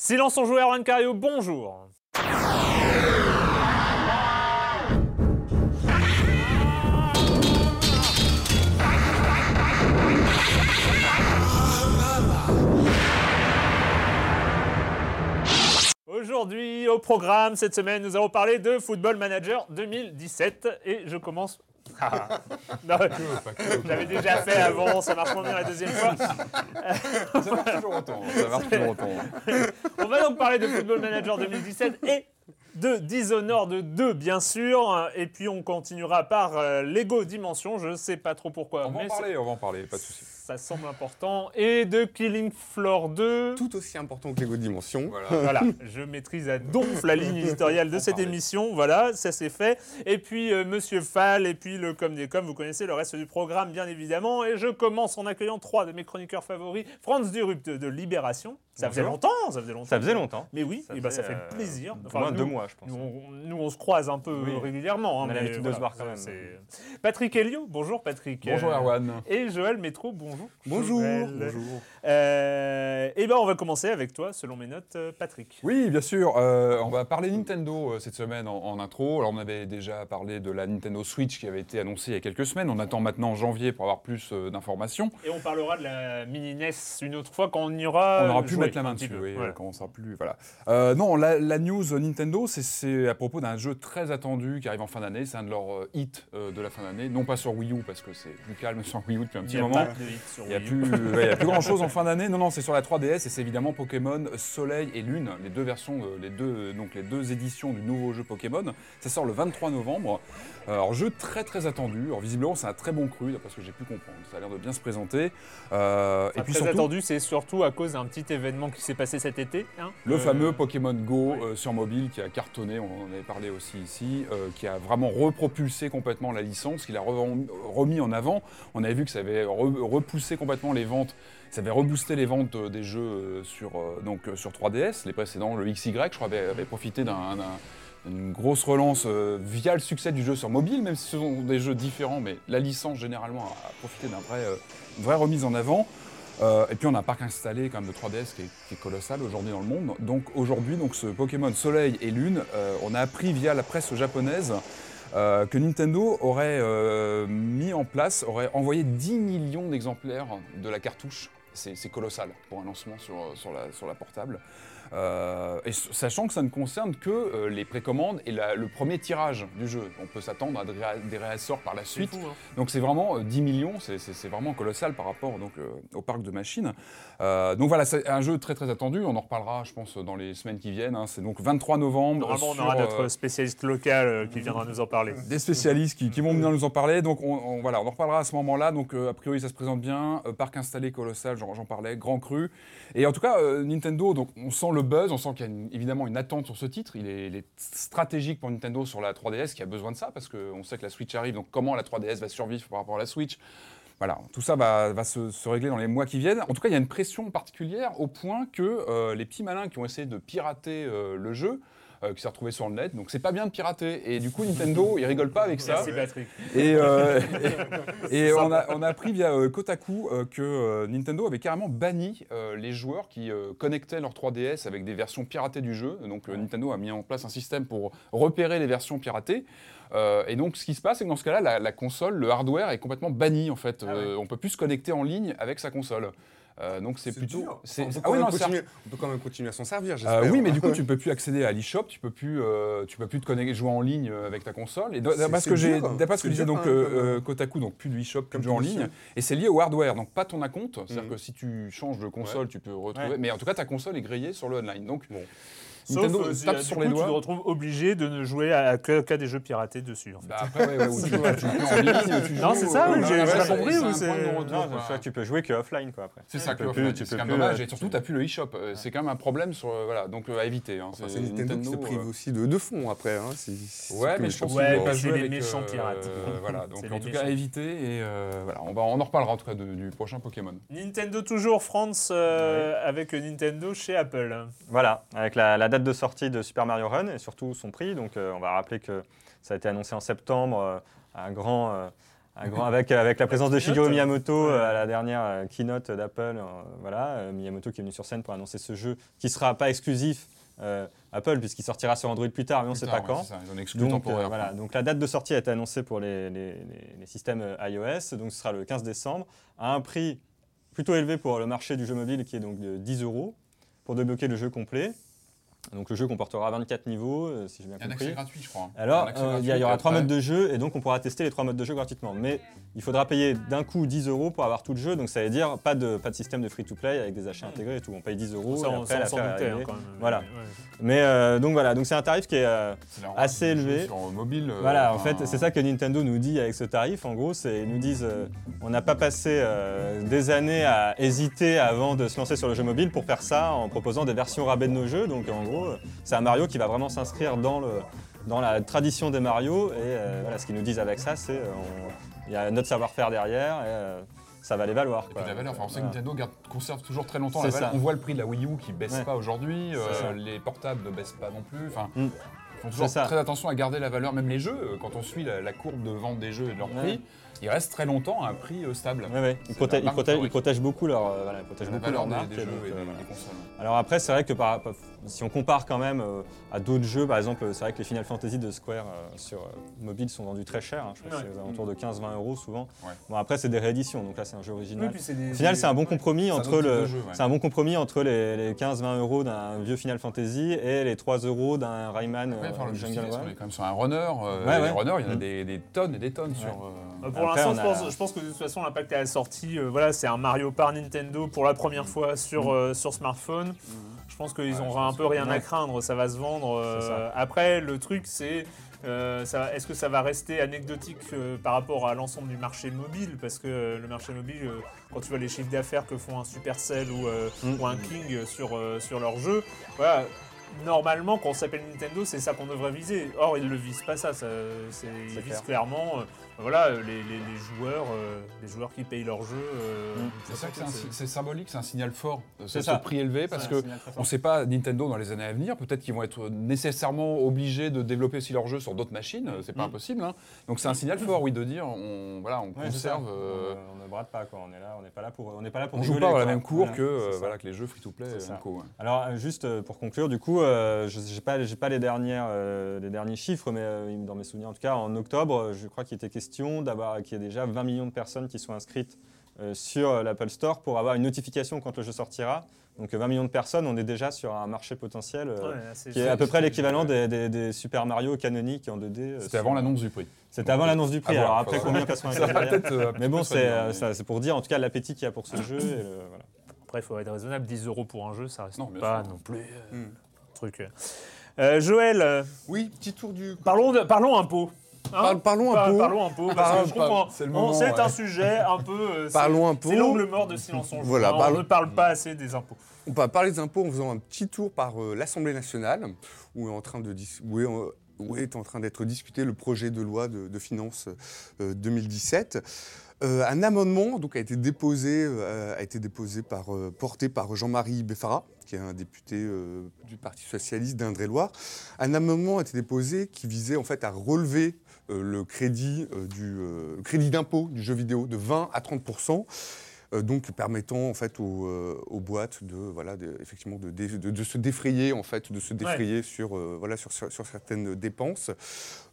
Silence on joue Erwan Cario, bonjour. Aujourd'hui, au programme, cette semaine, nous allons parler de Football Manager 2017 et je commence. Ah. Non, J'avais déjà fait avant, ça marche moins bien la deuxième fois. Ça marche toujours autant. Ça marche toujours autant. On va donc parler de Football Manager 2017 et de Dishonored 2, bien sûr. Et puis on continuera par euh, Lego Dimension, je sais pas trop pourquoi. On va en mais parler, on va en parler, pas de souci. Ça semble important. Et de Killing Floor 2. tout aussi important que Lego Dimension. Voilà. Voilà, je maîtrise à donf la ligne éditoriale de cette parler. émission. Voilà, ça c'est fait. Et puis euh, Monsieur Fall, et puis le com des com, vous connaissez le reste du programme, bien évidemment. Et je commence en accueillant trois de mes chroniqueurs favoris. Franz Durup de, de Libération. Ça faisait longtemps, ça faisait longtemps. Ça faisait longtemps. Mais oui, Ça et ben, ça fait euh, plaisir. au moins nous- deux mois, je pense. Nous on, nous, on se croise un peu Oui. régulièrement. hein, On a mais l'habitude de se voir quand même. Patrick Helio, bonjour Patrick. Bonjour Euh, Erwan. Et Joël Métro, bonjour. Bonjour. Joël. Bonjour. Euh, et ben on va commencer avec toi, selon mes notes, Patrick. Oui, bien sûr. euh, on va parler Nintendo euh, cette semaine en, en intro. Alors, on avait déjà parlé de la Nintendo Switch qui avait été annoncée il y a quelques semaines. On attend maintenant janvier pour avoir plus euh, d'informations. Et on parlera de la mini NES une autre fois quand on y aura. On aura pu joué mettre la main dessus, peu. oui, Voilà. quand on sera plus. Voilà. Euh, non, la, la news Nintendo, c'est- à propos d'un jeu très attendu qui arrive en fin d'année. C'est un de leurs euh, hits euh, de la fin d'année. Non pas sur Wii U, parce que c'est plus calme sur Wii U depuis un petit moment. Il n'y a, plus- ouais, il y a plus grand chose en fin d'année. Non, non, c'est sur la 3DS et c'est évidemment Pokémon Soleil et Lune, les deux versions, euh, les deux, donc les deux éditions du nouveau jeu Pokémon. Ça sort le 23 novembre. Euh, Alors, jeu très très attendu. Alors, visiblement, c'est un très bon cru, d'après ce que j'ai pu comprendre. Ça a l'air de bien se présenter. Euh, et puis très surtout, attendu, c'est surtout à cause d'un petit événement qui s'est passé cet été. hein. le Euh, fameux Pokémon Go ouais. euh, sur mobile qui a cartonné, on en avait parlé aussi ici, euh, qui a vraiment repropulsé complètement la licence, qu'il a re- remis en avant. On avait vu que ça avait re- repoussé complètement les ventes, ça avait reboosté les ventes euh, des jeux euh, sur, euh, donc, euh, sur 3DS. Les précédents, le XY, je crois, avait, avait profité d'un- d'une grosse relance euh, via le succès du jeu sur mobile, même si ce sont des jeux différents, mais la licence généralement a, profité d'une vrai, euh, une vraie remise en avant. Euh, et puis on a un parc installé quand même de 3DS qui est, colossal aujourd'hui dans le monde. Donc aujourd'hui, donc ce Pokémon Soleil et Lune, on a appris via la presse japonaise que Nintendo aurait mis en place, aurait envoyé 10 millions d'exemplaires de la cartouche. C'est colossal pour un lancement sur, sur, la, sur la portable. Euh, et sachant que ça ne concerne que euh, les précommandes et la- le premier tirage du jeu. On peut s'attendre à des, réa- des réassorts par la suite. fou, hein. Donc c'est vraiment euh, 10 millions, c'est- vraiment colossal par rapport donc, euh, au parc de machines. Donc voilà, c'est un jeu très très attendu, on en reparlera je pense dans les semaines qui viennent. hein. C'est donc 23 novembre. Normalement, on sur, aura euh, notre spécialiste local qui viendra nous en parler. des spécialistes qui, qui vont venir nous en parler. Donc on, on- voilà, on en reparlera à ce moment-là. Donc a priori ça se présente bien. Parc installé colossal, j'en parlais, grand cru. Et en tout cas Nintendo, donc on sent le buzz, on sent qu'il y a évidemment une attente sur ce titre. Il est, stratégique pour Nintendo sur la 3DS qui a besoin de ça parce qu'on sait que la Switch arrive. Donc comment la 3DS va survivre par rapport à la Switch voilà, tout ça va, se régler dans les mois qui viennent. En tout cas, il y a une pression particulière au point que euh, les petits malins qui ont essayé de pirater euh, le jeu, euh, qui s'est retrouvé sur le net, donc c'est pas bien de pirater. Et du coup, Nintendo, ils rigolent pas avec ça. Merci Patrick. Et, euh, et, et on, a, on a appris via euh, Kotaku euh, que euh, Nintendo avait carrément banni les joueurs qui connectaient leur 3DS avec des versions piratées du jeu. Donc Nintendo a mis en place un système pour repérer les versions piratées. Euh, et donc ce qui se passe, c'est que dans ce cas-là, la, la console, le hardware est complètement banni en fait. Ah ouais. Euh, on peut plus se connecter en ligne avec sa console. Euh, donc c'est plutôt. c'est- on, peut ah quand oui, non, continuer, on peut quand même continuer à s'en servir, euh, j'espère. oui, mais du coup, tu peux plus accéder à l'eShop, tu peux plus, euh, tu peux plus te connecter, jouer en ligne avec ta console. Et d'après ce que j'ai, d'après ce que disait donc comme- Kotaku, donc plus de eShop, plus de jeux en ligne, et c'est lié au hardware, donc pas ton compte. C'est-à-dire Mhm. que si tu changes de console, tu peux retrouver, mais en tout cas ta console est grillée sur le online. Donc Bon. Sauf Nintendo euh, tape sur du les coup, doigts. tu te retrouves obligé de ne jouer à, que- qu'à des jeux piratés dessus. En fait. bah, après, ouais, ouais, ou tu, joues- tu en ligne, tu Non, joues, c'est ça, ou j'ai- pas compris, c'est Non, tu peux jouer que offline, quoi, après. C'est ça, Tu que peux plus- tu c'est peux quand même dommage. euh, Et surtout, t'as plus le eShop. Euh, C'est quand même un problème sur, voilà, donc à éviter. hein. C'est Nintendo, qui se prive aussi de, fonds après. Hein. Ouais, que mais je pense pas c'est les méchants pirates. voilà, donc C'est en tout cas, à éviter. Et voilà, on, va, on en reparlera en tout cas du prochain Pokémon. Nintendo toujours, France, avec Nintendo chez Apple. Voilà, avec la, la date de sortie de Super Mario Run et surtout son prix. Donc, euh, on va rappeler que ça a été annoncé en septembre euh, à un grand, euh, Un grand- avec, avec la présence de Shigeru Miyamoto à la dernière keynote d'Apple. voilà, Miyamoto qui est venu sur scène pour annoncer ce jeu qui sera pas exclusif euh, Apple puisqu'il sortira sur Android plus tard, mais on ne sait pas quand. ça, Donc, temporaire. euh, voilà, donc la date de sortie a été annoncée pour les, les- les- les systèmes iOS, donc ce sera le 15 décembre, à un prix plutôt élevé pour le marché du jeu mobile qui est donc de 10 euros pour débloquer le jeu complet. Donc le jeu comportera 24 niveaux, euh, si j'ai bien Il y a un accès compris. gratuit, je crois. hein. Alors, euh, il y, aura puis trois modes de jeu et donc on pourra tester les trois modes de jeu gratuitement. Mais il faudra payer d'un coup 10 euros pour avoir tout le jeu, donc ça veut dire pas de, pas de système de free-to-play avec des achats intégrés et tout. On paye 10 euros Ça, et on après ça, on doutait hein, réglée. quand même. Voilà. Ouais. Mais euh, donc voilà, donc c'est un tarif qui est euh, assez élevé. Sur mobile. euh, Voilà, en fait, c'est ça que Nintendo nous dit avec ce tarif. En gros, c'est ils nous disent euh, on n'a pas passé euh, des années à hésiter avant de se lancer sur le jeu mobile pour faire ça en proposant des versions rabais de nos jeux. Donc en gros, c'est un Mario qui va vraiment s'inscrire dans, le, dans la tradition des Mario. Et euh, voilà, ce qu'ils nous disent avec ça, c'est euh, il y a notre savoir-faire derrière et euh, ça va les valoir. Et puis quoi. la valeur, enfin, on sait que. Nintendo garde- conserve toujours très longtemps la valeur. ça. On voit le prix de la Wii U qui baisse Ouais. pas aujourd'hui, euh, les portables ne baissent pas non plus. Enfin, Mm. ils font toujours ça. très attention à garder la valeur. Même les jeux, quand on suit la, la courbe de vente des jeux et de leur Ouais. Ils restent très longtemps à un prix euh, stable. Ouais, ouais. Ils, protègent, ils, ils beaucoup leur, euh, voilà, ils protègent beaucoup leur marque. des jeux donc, et euh, des, voilà. des consoles. Alors après, c'est vrai que par- si on compare quand même euh, à d'autres jeux, par exemple, c'est vrai que les Final Fantasy de Square euh, sur mobile sont vendus très cher. hein. je crois que Ouais. c'est aux alentours de 15-20 euros souvent. Bon après, c'est des rééditions, donc là c'est un jeu original. Au final, c'est un bon compromis entre le, c'est un bon compromis entre les, les 15-20 euros d'un vieux Final Fantasy et les 3 euros d'un Rayman Ouais, enfin, le Jungle Run. est quand même sur un runner. Les runners, il y en a Mm. des tonnes et des tonnes sur. Euh, Pour l'instant, je a pense, la- je pense que de toute façon, l'impact à la sortie, euh, voilà, c'est un Mario par Nintendo pour la première fois sur, euh, sur smartphone. Je pense qu'ils Ouais, ont je un peu rien à craindre, ça va se vendre. euh, après, le truc, c'est. Est-ce que ça va rester anecdotique par rapport à l'ensemble du marché mobile? Parce que le marché mobile, quand tu vois les chiffres d'affaires que font un Supercell ou, Mm. ou un King sur, sur leur jeu, voilà, normalement, quand on s'appelle Nintendo, c'est ça qu'on devrait viser. Or, ils ne visent pas ça. ça ils visent clair. clairement voilà, les, les- les joueurs, euh, les joueurs qui payent leur jeu. euh, Mm. C'est ça que symbolique, c'est un signal fort, euh, ce, C'est ce prix élevé, parce C'est que un signal très fort. on ne sait pas Nintendo dans les années à venir. Peut-être qu'ils vont être nécessairement obligés de développer aussi leurs jeux sur d'autres machines. C'est pas Mm. impossible. hein. Donc c'est un signal fort, oui, de dire on voilà, on Ouais, conserve. euh, On, on ne brade pas, quoi. On est là, on n'est pas là pour, on n'est pas là pour on joue pas à la même cour Voilà, que, euh, voilà, que les jeux euh, ça. co, ouais. Alors euh, juste euh, pour conclure, du coup, euh, je n'ai pas, j'ai pas les, dernières, euh, les derniers chiffres, mais euh, dans mes souvenirs en tout cas, en octobre, euh, je crois qu'il était question d'avoir qu'il y ait déjà 20 millions de personnes qui sont inscrites euh, sur euh, l'Apple Store pour avoir une notification quand le jeu sortira. Donc euh, 20 millions de personnes, on est déjà sur un marché potentiel euh, ouais, qui est à peu près l'équivalent des, des- des Super Mario canoniques en 2D. euh, C'était sur- avant l'annonce du prix. C'était avant l'annonce du prix. Voir, Alors après, combien passera Ça va peut-être, euh, un petit Mais bon, c'est euh, pour dire en tout cas l'appétit qu'il y a pour ce jeu. et le- voilà. Après, il faut être raisonnable. 10 euros pour un jeu, ça reste Non, pas sûr. non plus euh, Hmm. un truc. euh. Euh, Joël, euh, Oui, petit tour du. parlons, de, parlons impôts. Hein Parle- parlons un peu. Parlons un peu, parce Parlons- que je comprends. c'est ouais. un sujet un peu. euh, Parlons un peu. C'est l'angle mort de Silence on. Voilà, on ne parle pas assez des impôts. On va parler des impôts en faisant un petit tour par euh, l'Assemblée nationale, où est en train de où est, en- où est en train d'être discuté le projet de loi de, de finances euh, 2017. Euh, un amendement donc, a été déposé, a été déposé par, porté par Jean-Marie Beffara, qui est un député du Parti socialiste d'Indre-et-Loire. Un amendement a été déposé qui visait en fait à relever le crédit, euh, du, euh, crédit d'impôt du jeu vidéo de 20 à 30 euh, donc permettant en fait aux, euh, aux boîtes de voilà de- effectivement de, de- de se défrayer en fait de se défrayer sur euh, voilà sur, sur- sur certaines dépenses.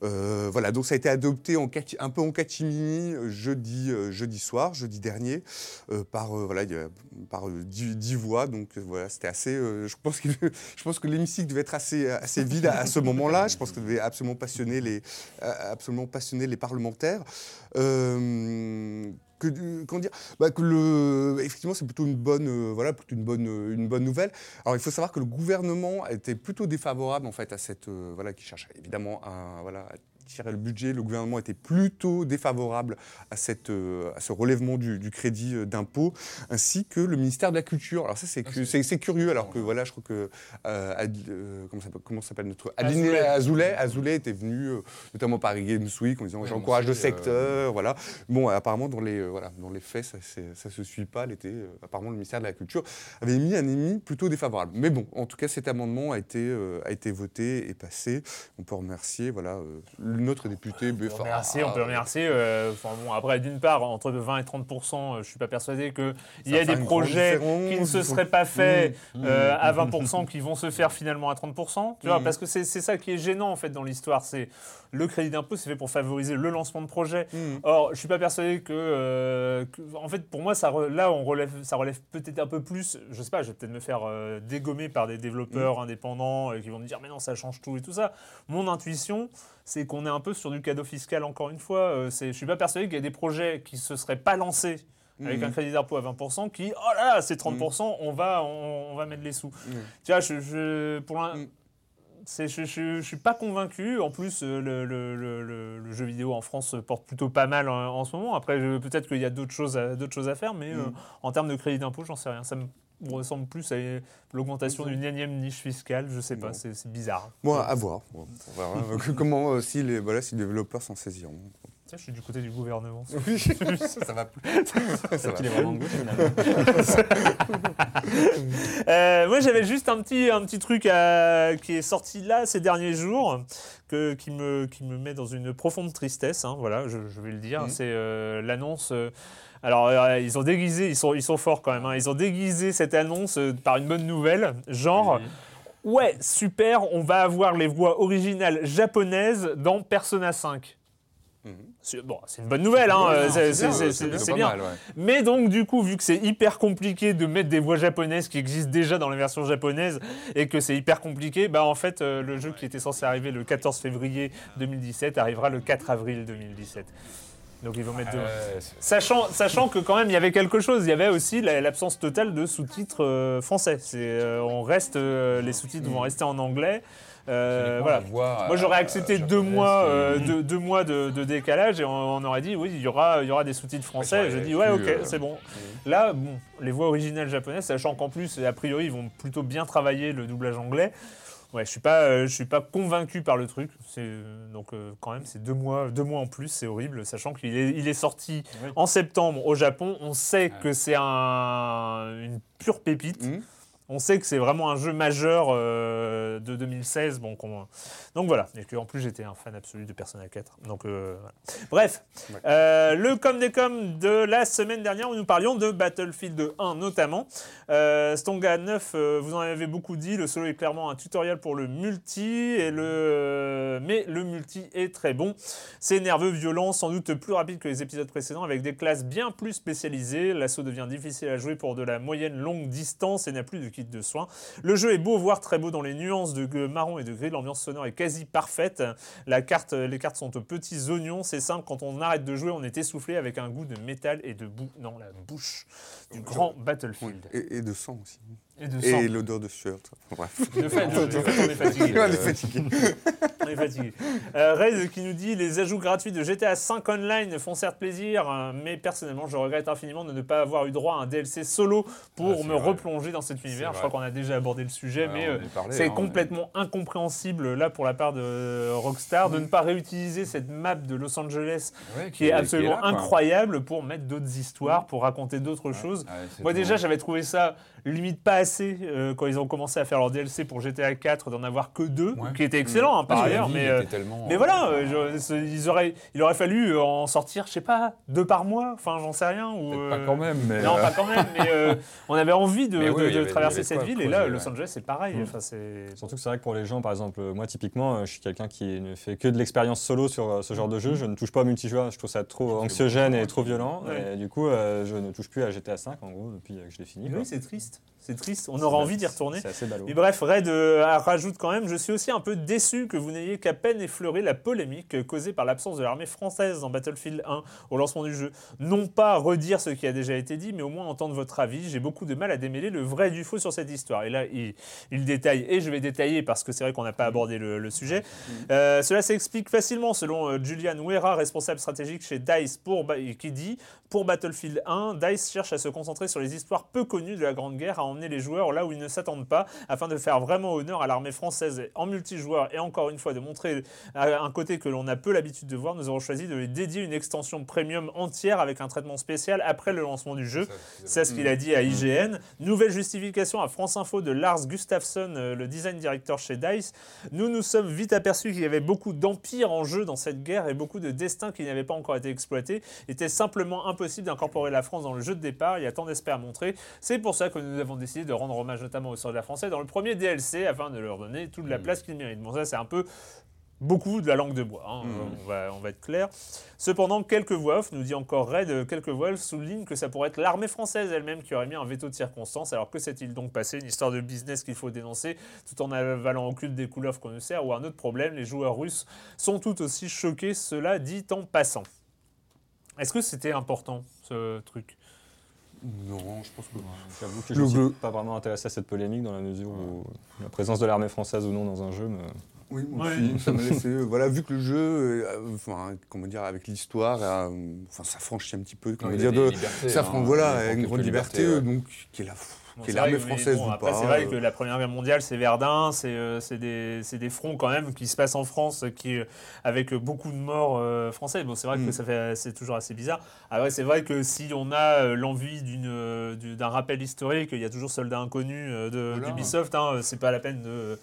Euh, voilà donc ça a été adopté en un peu en catimini euh, jeudi euh, jeudi soir jeudi dernier euh, par euh, voilà par euh, dix, dix voix. Donc euh, voilà c'était assez euh, je pense que je pense que l'hémicycle devait être assez assez vide à, à ce moment-là. Je pense que ça devait absolument passionner les euh, absolument passionner les parlementaires. Euh, que, dire bah, le, effectivement, c'est plutôt une bonne, euh, voilà, plutôt une bonne, euh, une bonne nouvelle. Alors, il faut savoir que le gouvernement était plutôt défavorable en fait à cette, euh, voilà, qui cherche évidemment à, voilà, à tirer le budget. Le gouvernement était plutôt défavorable à cette, euh, à ce relèvement du, du crédit euh, d'impôt, ainsi que le ministère de la Culture. Alors ça, c'est, Ah, curieux, alors que voilà, je crois que euh, Ad- euh, comment, ça s'appelle, comment s'appelle notre Azoulay. Azoulay, Azoulay était venu euh, notamment par Games Week en disant j'encourage le secteur, voilà. Bon, apparemment, dans les, voilà, dans les faits, ça ne se suit pas. Euh, apparemment, le ministère de la Culture avait mis un émis plutôt défavorable. Mais bon, en tout cas, cet amendement a été, a été voté et passé. On peut remercier voilà, notre député On Beffard. remercier, on peut remercier. euh, enfin, bon, après, d'une part, entre 20 et 30 euh, je suis pas persuadé qu'il y a des projets qui ne se seraient pas faits Mmh. euh, à 20 qui vont se faire finalement à 30 tu vois, Mhm. parce que c'est ça qui est gênant en fait dans l'histoire. C'est le crédit d'impôt, c'est fait pour favoriser le lancement de projets. Or, je suis pas persuadé que, euh, que- en fait, pour moi, ça re- là, on relève, ça relève peut-être un peu plus. Je sais pas, je vais peut-être me faire euh, dégommer par des développeurs indépendants euh, qui vont me dire, mais non, ça change tout et tout ça. Mon intuition, c'est qu'on est un peu sur du cadeau fiscal encore une fois. Euh, je suis pas persuadé qu'il y ait des projets qui se seraient pas lancés. Avec Mhm. un crédit d'impôt à 20%, qui, oh là là, c'est 30%, on, va, on, on va mettre les sous. Mhm. Tu vois, je, je- pour Mm. c'est- je, je, je suis pas convaincu. En plus, euh, le, le- le- le- jeu vidéo en France porte plutôt pas mal en, en ce moment. Après, peut-être qu'il y a d'autres choses, à- d'autres choses à faire, mais euh, en termes de crédit d'impôt, j'en sais rien. Ça me ressemble plus à l'augmentation d'une énième niche fiscale. Je sais pas, Bon. c'est c'est bizarre. Bon, à voir. On verra euh, que- comment euh, si les, voilà, si les développeurs s'en saisiront. Tu sais, je suis du côté du gouvernement. Oui, ça va plus. Ça va Il est vraiment de gauche finalement. Euh, moi, j'avais juste un petit, un petit truc à- qui est sorti là ces derniers jours, que, qui, me, qui me met dans une profonde tristesse. hein, voilà, je, je vais le dire. Mhm. C'est euh, l'annonce. Alors, euh, ils ont déguisé, ils sont, ils sont forts quand même. hein, ils ont déguisé cette annonce euh, par une bonne nouvelle, genre. Ouais, super, on va avoir les voix originales japonaises dans Persona 5. Mhm. C'est- Bon, c'est une bonne nouvelle, hein, euh, c'est- bien. mal, ouais. Mais donc, du coup, vu que c'est hyper compliqué de mettre des voix japonaises qui existent déjà dans les versions japonaises et que c'est hyper compliqué, bah en fait, euh, le jeu qui était censé arriver le 14 février 2017 arrivera le 4 avril 2017. Donc ils vont mettre. deux- c'est- Sachant, sachant que quand même il y avait quelque chose, il y avait aussi la- l'absence totale de sous-titres euh, français. C'est, euh, on reste, euh, les sous-titres vont rester en anglais. Euh, voilà. Moi, j'aurais euh, accepté deux mois, qui- euh, deux, deux mois de, de décalage et on, on aurait dit oui, il y aura, il y aura des sous-titres français. J'ai j'aurais dit ouais, ok, euh, c'est bon. Là, bon, les voix originales japonaises, sachant qu'en plus, a priori, ils vont plutôt bien travailler le doublage anglais. Ouais, je suis pas, euh, je suis pas convaincu par le truc. C'est euh, donc euh, quand même, c'est deux mois, deux mois en plus, c'est horrible, sachant qu'il est, il est sorti Oui. en septembre au Japon. On sait que c'est un, une pure pépite. Mhm. On sait que c'est vraiment un jeu majeur euh, de 2016. Bon, qu'on- donc voilà. Et que en plus j'étais un fan absolu de Persona 4. Donc euh, voilà. Bref, Ouais. Euh, le com des com de la semaine dernière où nous parlions de Battlefield 1 notamment. Stonga 9, euh, vous en avez beaucoup dit. Le solo est clairement un tutoriel pour le multi et le mais le multi est très bon. C'est nerveux, violent, sans doute plus rapide que les épisodes précédents avec des classes bien plus spécialisées. L'assaut devient difficile à jouer pour de la moyenne longue distance et n'a plus de kit de soins. Le jeu est beau, voire très beau dans les nuances de marron et de gris. L'ambiance sonore est quasi parfaite. La carte, les cartes sont aux petits oignons. C'est simple, quand on arrête de jouer, on est essoufflé avec un goût de métal et de boue dans la bouche du grand. Battlefield. Et, et de sang aussi. Et de sang. Et l'odeur de sueur. Bref. De fait, de- de fait, on est fatigué. On est fatigué. On est fatigué. Euh, qui nous dit les ajouts gratuits de GTA 5 Online font certes plaisir, hein, mais personnellement, je regrette infiniment de ne pas avoir eu droit à un DLC solo pour Ah, me vrai. replonger dans cet univers. Je crois qu'on a déjà abordé le sujet, Ouais, mais euh, c'est hein, mais- complètement incompréhensible là pour la part de Rockstar de ne pas réutiliser cette map de Los Angeles Ouais, qui est absolument là, incroyable pour mettre d'autres histoires, pour raconter d'autres choses. Ouais, Moi déjà j'avais trouvé ça limite pas assez euh, quand ils ont commencé à faire leur DLC pour GTA 4 d'en avoir que deux, Ouais. qui était excellent hein, par ailleurs, mais, euh, mais euh, voilà, euh, je- ils auraient, il aurait fallu euh, en sortir, je sais pas, deux par mois, enfin j'en sais rien. Ou, pas euh, quand même, mais. Non, euh, pas quand même, mais euh, on avait envie de, Mais oui, de- il y de avait- traverser cette ville, et là, Los. Angeles, c'est pareil. Mm. Enfin, c'est... Surtout que c'est vrai que pour les gens, par exemple, euh, moi typiquement, euh, je suis quelqu'un qui ne fait que de l'expérience solo sur euh, ce genre de jeu. Je ne touche pas au multijoueur, je trouve ça trop anxiogène et trop violent. Ouais. Et du coup, euh, je ne touche plus à GTA 5 en gros depuis euh, que je l'ai fini. Oui, c'est triste. C'est triste. On aura envie d'y retourner. Mais bref, Red euh, rajoute quand même Je suis aussi un peu déçu que vous n'ayez qu'à peine effleuré la polémique causée par l'absence de l'armée française dans Battlefield 1 au lancement du jeu. Non pas redire ce qui a déjà été dit, mais au moins entendre votre avis. J'ai beaucoup de mal à démêler le vrai du faux sur cette histoire. Et là, il, il détaille, et je vais détailler parce que c'est vrai qu'on n'a pas abordé le, le sujet. Euh, cela s'explique facilement selon euh, Julian Wera, responsable stratégique chez DICE, pour, qui dit Pour Battlefield 1, DICE cherche à se concentrer sur les histoires peu connues de la Grande Guerre guerre à emmener les joueurs là où ils ne s'attendent pas, afin de faire vraiment honneur à l'armée française en multijoueur et encore une fois de montrer euh, un côté que l'on a peu l'habitude de voir. Nous avons choisi de lui dédier une extension premium entière avec un traitement spécial après le lancement du jeu. C'est ce qu'il a dit à IGN. Nouvelle justification à France Info de Lars Gustafsson, euh, le design director chez DICE. Nous nous sommes vite aperçus qu'il y avait beaucoup d'empires en jeu dans cette guerre et beaucoup de destins qui n'avaient pas encore été exploités. Il était simplement impossible d'incorporer la France dans le jeu de départ. Il y a tant d'aspects à montrer. C'est pour ça que nous avons décidé de rendre hommage notamment aux soldats français dans le premier DLC afin de leur donner toute la place qu'ils méritent. Bon, ça, c'est un peu beaucoup de la langue de bois, hein, on, va, on va être clair. Cependant, quelques voix off, nous dit encore Red, quelques voix off soulignent que ça pourrait être l'armée française elle-même qui aurait mis un veto de circonstance. Alors que s'est-il donc passé? Une histoire de business qu'il faut dénoncer tout en avalant au des couleurs qu'on ne sert ou un autre problème, les joueurs russes sont tout aussi choqués, cela dit en passant. Est-ce que c'était important ce truc? Non, je pense que. J'avoue que Le je ne suis bleu. pas vraiment intéressé à cette polémique dans la mesure où la présence de l'armée française ou non dans un jeu me, Oui, moi Ouais. aussi, ça m'a laissé. euh, voilà, vu que le jeu, euh, enfin, comment dire, avec l'histoire, euh, enfin, ça franchit un petit peu, comment dire, de, ça hein, voilà, une grande liberté, euh, ouais. donc qui est la, Bon, qui est c'est l'armée française bon, ou Après, pas. c'est vrai euh, que la Première Guerre mondiale, c'est Verdun, c'est euh, c'est des, fronts quand même qui se passent en France, qui, euh, avec beaucoup de morts français. Bon, c'est vrai que Mm. ça fait, c'est toujours assez bizarre. Après, c'est vrai que si on a l'envie d'une, d'un rappel historique, il y a toujours Soldats Inconnus euh, de, d'Ubisoft, hein, c'est pas la peine de...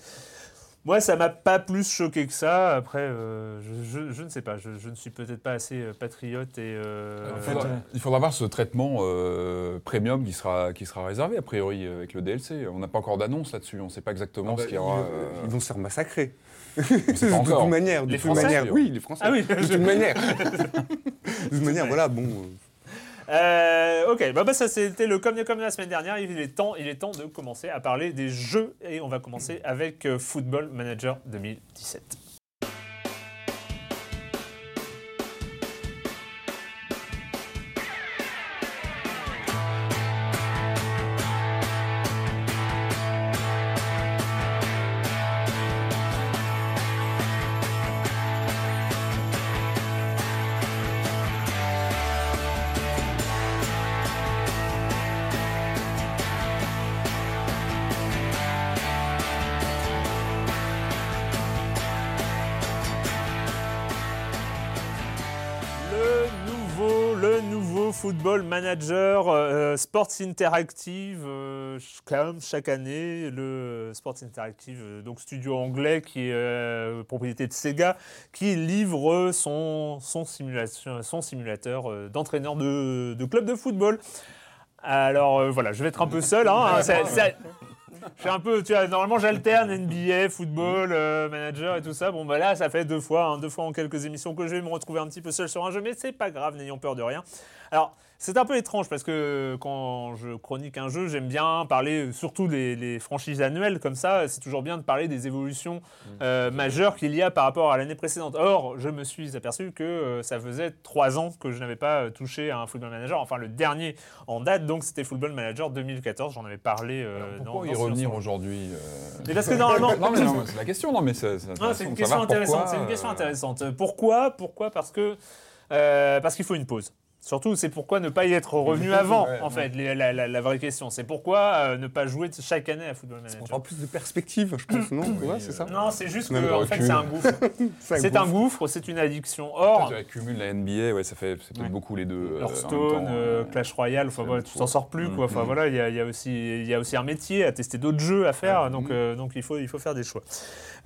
Moi, ça m'a pas plus choqué que ça. Après, euh, je, je- je ne sais pas. Je, je ne suis peut-être pas assez euh, patriote et. euh, Il faudra, il faudra voir ce traitement euh, premium qui sera, qui sera réservé, a priori, euh, avec le DLC. On n'a pas encore d'annonce là-dessus, on ne sait pas exactement ah bah, ce qu'il y aura. ils, euh, ils vont se faire massacrer. de toute manière, de Les toute Français manière, oui, les Français. Ah oui, de toute manière. de toute manière, voilà, bon. Euh, ok, bah, bah, ça c'était le comme comme la semaine dernière. Il est temps, il est temps de commencer à parler des jeux et on va commencer avec euh, Football Manager 2017. Manager euh, Sports Interactive, euh, ch- comme chaque année, le Sports Interactive, euh, donc studio anglais qui est euh, propriété de Sega, qui livre son, son, simulation, son simulateur euh, d'entraîneur de, de club de football. Alors euh, voilà, je vais être un peu seul. Hein, ça- je suis un peu, normalement j'alterne NBA, football, euh, manager et tout ça. Bon, bah là, ça fait deux fois, hein, deux fois en quelques émissions que je vais me retrouver un petit peu seul sur un jeu, mais c'est pas grave, n'ayons peur de rien. Alors, c'est un peu étrange parce que quand je chronique un jeu, j'aime bien parler surtout des les franchises annuelles comme ça. C'est toujours bien de parler des évolutions euh, majeures qu'il y a par rapport à l'année précédente. Or, je me suis aperçu que euh, ça faisait trois ans que je n'avais pas euh, touché à un Football Manager. Enfin, le dernier en date, donc c'était Football Manager 2014. J'en avais parlé. euh, Pourquoi dans y revenir aujourd'hui Mais parce que normalement. Non, mais non, c'est la question. Non, mais c'est c'est une question intéressante. pourquoi, C'est une question intéressante. Pourquoi? Pourquoi? Parce que parce qu'il faut une pause. Surtout, c'est pourquoi ne pas y être revenu avant, Ouais, en fait, la, la- la vraie question. C'est pourquoi euh, ne pas jouer chaque année à Football On Manager? prend plus de perspective, je pense, non Ouais, c'est ça Non, c'est juste que, en fait, c'est un gouffre. C'est un gouffre, c'est une addiction. Or, Tu accumules la NBA, ouais, ça fait c'est peut-être Ouais. beaucoup les deux. euh, Hearthstone, euh, euh, Clash Royale, voilà, tu t'en sors plus quoi. Enfin Mhm. voilà, il y, a- y a aussi il y a aussi un métier à tester d'autres jeux à faire, Ouais. donc Mhm. euh, donc il faut il faut faire des choix.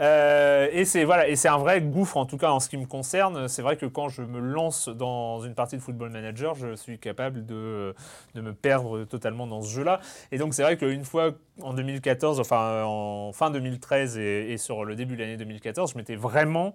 Euh, et c'est voilà un vrai gouffre en tout cas en ce qui me concerne. C'est vrai que quand je me lance dans une partie de Football Manager, je suis capable de de me perdre totalement dans ce jeu-là. Et donc c'est vrai qu'une fois en 2014, enfin en fin 2013 et, et sur le début de l'année 2014, je m'étais vraiment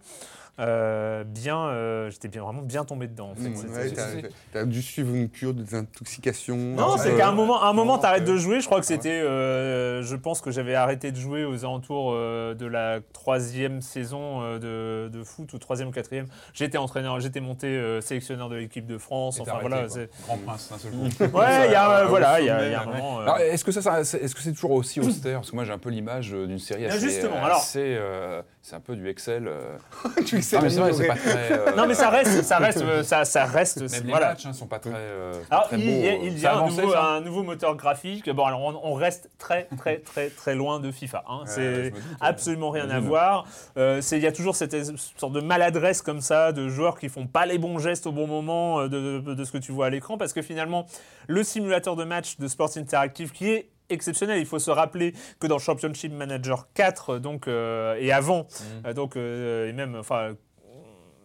euh, bien, euh, j'étais bien vraiment bien tombé dedans. En fait. Mmh, ouais, t'as- T'as dû suivre une cure de désintoxication. non, c'est qu'à un moment, à un moment, t'arrêtes de jouer. Je crois que c'était, euh, je pense que j'avais arrêté de jouer aux alentours euh, de la troisième saison euh, de, de foot ou troisième ou quatrième. J'étais entraîneur, j'étais monté euh, sélectionneur de l'équipe de France. et Enfin voilà. c'est-. Grand prince d'un seul coup. Ouais, il y a, euh, voilà, il y a, sommet, il y a un moment. euh, Alors, est-ce que ça, est-ce que c'est toujours aussi austère? Parce que moi, j'ai un peu l'image d'une série assez. justement, alors- assez, euh, c'est un peu du Excel. euh. tu sais, Non, mais vrai, c'est pas très. euh, Non, mais ça reste, ça reste, euh, ça, ça reste. Même les voilà. matchs hein, sont pas très. euh, Alors, très il beaux, y a, il y a un, nouveau, ça un nouveau moteur graphique. Bon, alors on, on reste très, très, très, très loin de FIFA. hein. C'est doute, absolument rien à voir. Euh, c'est- Il y a toujours cette sorte de maladresse comme ça, de joueurs qui font pas les bons gestes au bon moment de, de- de ce que tu vois à l'écran, parce que finalement, le simulateur de match de Sports Interactive qui est exceptionnel. Il faut se rappeler que dans Championship Manager 4, donc euh, et avant, Mm. euh, donc euh, et même, enfin.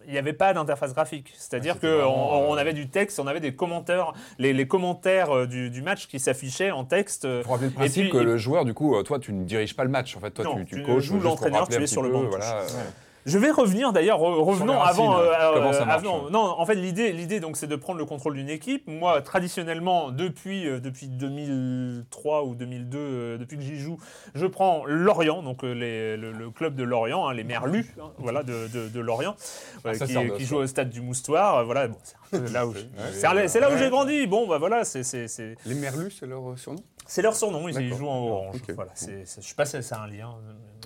Il n'y avait pas d'interface graphique, c'est-à-dire Ouais, qu'on on euh, avait du texte, on avait des commentaires, les, les commentaires euh, du, du match qui s'affichaient en texte. euh, Pour rappeler le Et principe puis- que et- le joueur, du coup, euh, toi, tu ne diriges pas le match. En fait, toi, Non, tu, tu tu coaches. joues l'entraîneur, tu es sur le banc Voilà. Je vais revenir d'ailleurs, re- revenons avant. racines, euh, comment ça euh, marche, avant- ouais. non, en fait, l'idée, l'idée donc, c'est de prendre le contrôle d'une équipe. Moi, traditionnellement, depuis, euh, depuis 2003 ou 2002, euh, depuis que j'y joue, je prends Lorient, donc euh, les- le, le club de Lorient, hein, les Merlus, hein, voilà, de, de- de Lorient, voilà, qui, qui joue au stade du Moustoir. euh, Voilà, bon, c'est là où, c'est là j'ai grandi. Bon, bah voilà, c'est c'est- c'est- Les Merlus, c'est leur surnom? C'est leur surnom, ils, jouent en orange. Ok. Voilà, c'est, c'est- je sais pas si c'est un lien,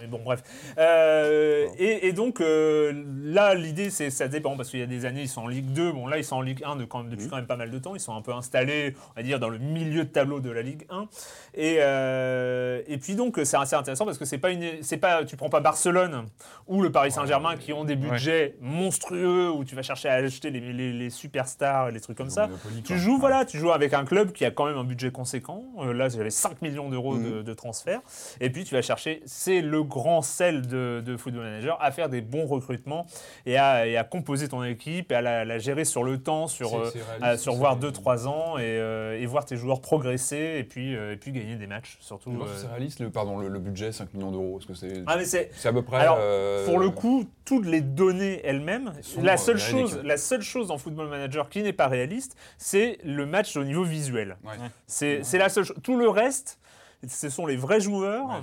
mais bon, bref. Euh, et, et donc, euh, là, l'idée, c'est ça dépend, parce qu'il y a des années, ils sont en Ligue 2. Bon, là, ils sont en Ligue 1 de, quand, depuis Mhm. quand même pas mal de temps. Ils sont un peu installés, on va dire, dans le milieu de tableau de la Ligue 1. Et, euh, et puis, donc, c'est assez intéressant parce que c'est pas une, c'est pas, tu prends pas Barcelone ou le Paris Saint-Germain qui ont des budgets monstrueux où tu vas chercher à acheter les, les, les superstars et les trucs comme ça. Tu joues, voilà, tu joues avec un club qui a quand même un budget conséquent. Là, j'avais 5 millions d'euros Mhm. de, de transfert. Et puis, tu vas chercher, c'est le grand sel de, de Football Manager, à faire des bons recrutements et à, et à composer ton équipe et à la, la gérer sur le temps, sur, euh, à- sur voir 2-3 ans et, euh, et voir tes joueurs progresser et puis, euh, et puis gagner des matchs, surtout. Euh. c'est réaliste, le, pardon, le, le budget, 5 millions d'euros. Est-ce que c'est Ah, mais c'est. c'est à peu près. Alors, euh, Pour le coup, toutes les données elles-mêmes, la euh, seule, chose, la seule chose dans Football Manager qui n'est pas réaliste, c'est le match au niveau visuel. Ouais. C'est la seule chose. Tout le reste, ce sont les vrais joueurs. Ouais,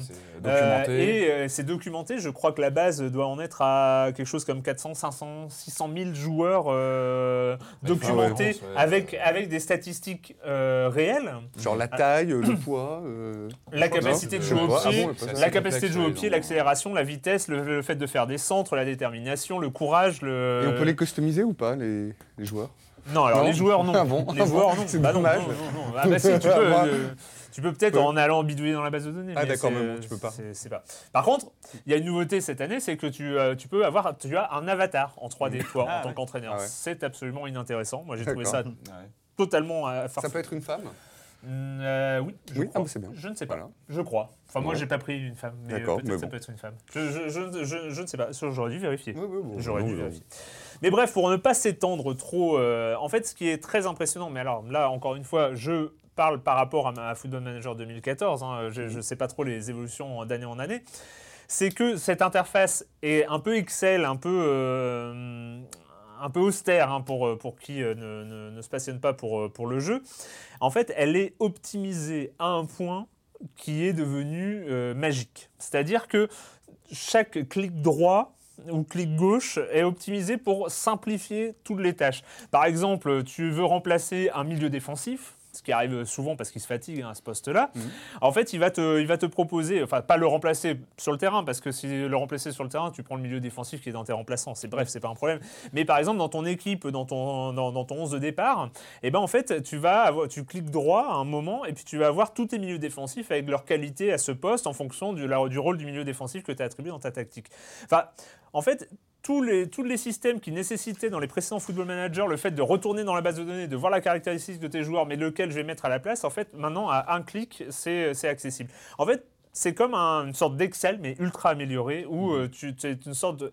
Euh, documenté. et euh, c'est documenté. Je crois que la base doit en être à quelque chose comme 400, 500, 600 000 joueurs euh, documentés ouais. avec, avec des statistiques euh, réelles. Genre la taille, euh, le poids euh, La capacité de jouer au. Ah pied, la capacité de jouer au pied, l'accélération, la vitesse, le, le fait de faire des centres, la détermination, le courage. Le... Et on peut les customiser ou pas, les, les joueurs? Non, alors Non les joueurs non. Ah bon Les Ah joueurs bon non. C'est Bah dommage. non, non, non. Ah bah si, tu peux. euh, tu peux peut-être Ouais. en allant bidouiller dans la base de données. Ah, d'accord, mais bon, tu peux pas. c'est- pas. Par contre, il y a une nouveauté cette année, c'est que tu, euh, tu peux avoir, tu as un avatar en 3D toi Ah, en tant ouais. qu'entraîneur. Ah ouais. C'est absolument inintéressant. Moi, j'ai trouvé ça. Ouais. totalement à Ça peut être une femme Mm, euh, oui, je Oui, crois. ah, bah, c'est bien. Je ne sais pas. Voilà. Je crois. Enfin, moi, Ouais. j'ai pas pris une femme, mais euh, D'accord, peut-être ça peut être une femme. Je, je- je- je- je ne sais pas. J'aurais dû vérifier. Ouais, ouais, bon, J'aurais dû vérifier. Mais bref, pour ne pas s'étendre trop, euh, en fait, ce qui est très impressionnant, mais alors là, encore une fois, je parle par rapport à Football Manager 2014, hein, je ne sais pas trop les évolutions d'année en année, c'est que cette interface est un peu Excel, un peu, euh, un peu austère hein, pour, pour qui euh, ne, ne- se passionne pas pour, pour le jeu. En fait, elle est optimisée à un point qui est devenu magique. C'est-à-dire que chaque clic droit ou clic gauche est optimisé pour simplifier toutes les tâches. Par exemple, tu veux remplacer un milieu défensif, ce qui arrive souvent parce qu'il se fatigue hein, à ce poste-là. Mhm. En fait, il va, te, il va te proposer, enfin pas le remplacer sur le terrain, parce que si le remplacer sur le terrain, tu prends le milieu défensif qui est dans tes remplaçants. C'est bref, c'est pas un problème. Mais par exemple, dans ton équipe, dans ton, dans, dans ton 11 de départ, eh ben en fait, tu vas avoir, tu cliques droit à un moment et puis tu vas avoir tous tes milieux défensifs avec leur qualité à ce poste en fonction du, la- du rôle du milieu défensif que tu as attribué dans ta tactique. Enfin, en fait, tous les, tous les systèmes qui nécessitaient dans les précédents Football Manager le fait de retourner dans la base de données, de voir la caractéristique de tes joueurs, mais lequel je vais mettre à la place, en fait, maintenant, à un clic, c'est accessible. En fait, c'est comme un- une sorte d'Excel, mais ultra amélioré, où euh, tu c'est une sorte de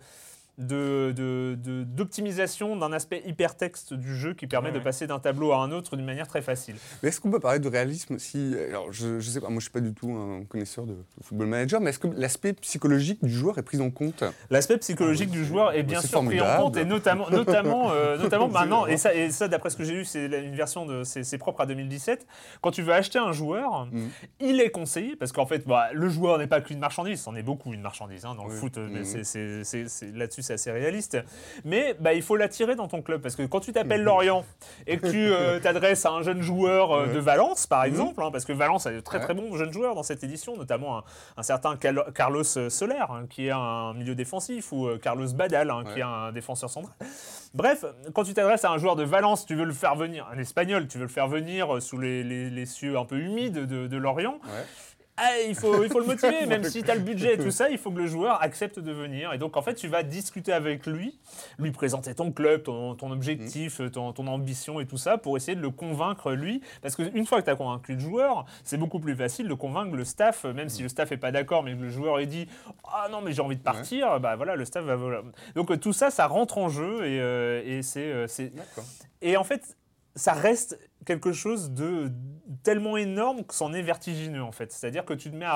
de- de- de- d'optimisation d'un aspect hypertexte du jeu qui permet Ouais, de ouais. passer d'un tableau à un autre d'une manière très facile. Mais est-ce qu'on peut parler de réalisme si. Alors, je, je sais pas, moi je suis pas du tout un connaisseur de football manager, mais est-ce que l'aspect psychologique du joueur est pris en compte? L'aspect psychologique du joueur est bien c'est sûr pris en compte et notamment, notamment, euh, notamment maintenant, marrant. et ça, et ça d'après ce que j'ai lu, c'est une version de, c'est propre à 2017. Quand tu veux acheter un joueur, Mhm. il est conseillé parce qu'en fait, bah, le joueur n'est pas qu'une marchandise, c'en est beaucoup une marchandise hein, dans le foot. c'est- c'est- Là-dessus, c'est assez réaliste. Mais bah, il faut l'attirer dans ton club parce que quand tu t'appelles Lorient et que tu euh, t'adresses à un jeune joueur euh, de Valence, par exemple, hein, parce que Valence a de très très bons jeunes joueurs dans cette édition, notamment un, un certain Cal- Carlos Soler, hein, qui est un milieu défensif, ou euh, Carlos Badal, hein, qui est un défenseur central. Bref, quand tu t'adresses à un joueur de Valence, tu veux le faire venir, un Espagnol, tu veux le faire venir euh, sous les, les- les cieux un peu humides de, de Lorient. Ah, il, faut, il faut le motiver, même si tu as le budget et tout ça, il faut que le joueur accepte de venir. Et donc, en fait, tu vas discuter avec lui, lui présenter ton club, ton, ton objectif, ton, ton ambition et tout ça, pour essayer de le convaincre, lui. Parce qu'une fois que tu as convaincu le joueur, c'est beaucoup plus facile de convaincre le staff, même si le staff n'est pas d'accord, mais que le joueur il dit Ah non, mais j'ai envie de partir, bah voilà, le staff va. voilà. Donc, tout ça, ça rentre en jeu et, euh, et c'est. euh, et en fait, ça reste quelque chose de tellement énorme que c'en est vertigineux en fait. C'est-à-dire que tu te mets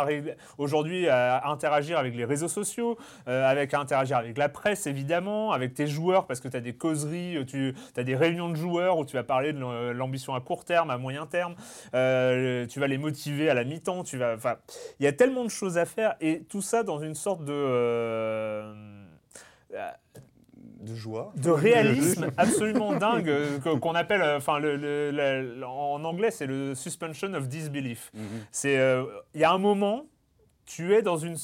aujourd'hui à interagir avec les réseaux sociaux, euh, avec à interagir avec la presse évidemment, avec tes joueurs parce que tu as des causeries, tu as des réunions de joueurs où tu vas parler de l'am- l'ambition à court terme, à moyen terme, euh, tu vas les motiver à la mi-temps, il y a tellement de choses à faire et tout ça dans une sorte de euh, De joie. de réalisme absolument dingue euh, qu'on appelle, euh, enfin, le, le- le- en anglais, c'est le suspension of disbelief. Mhm. C'est, euh, il y a un moment, tu es dans une,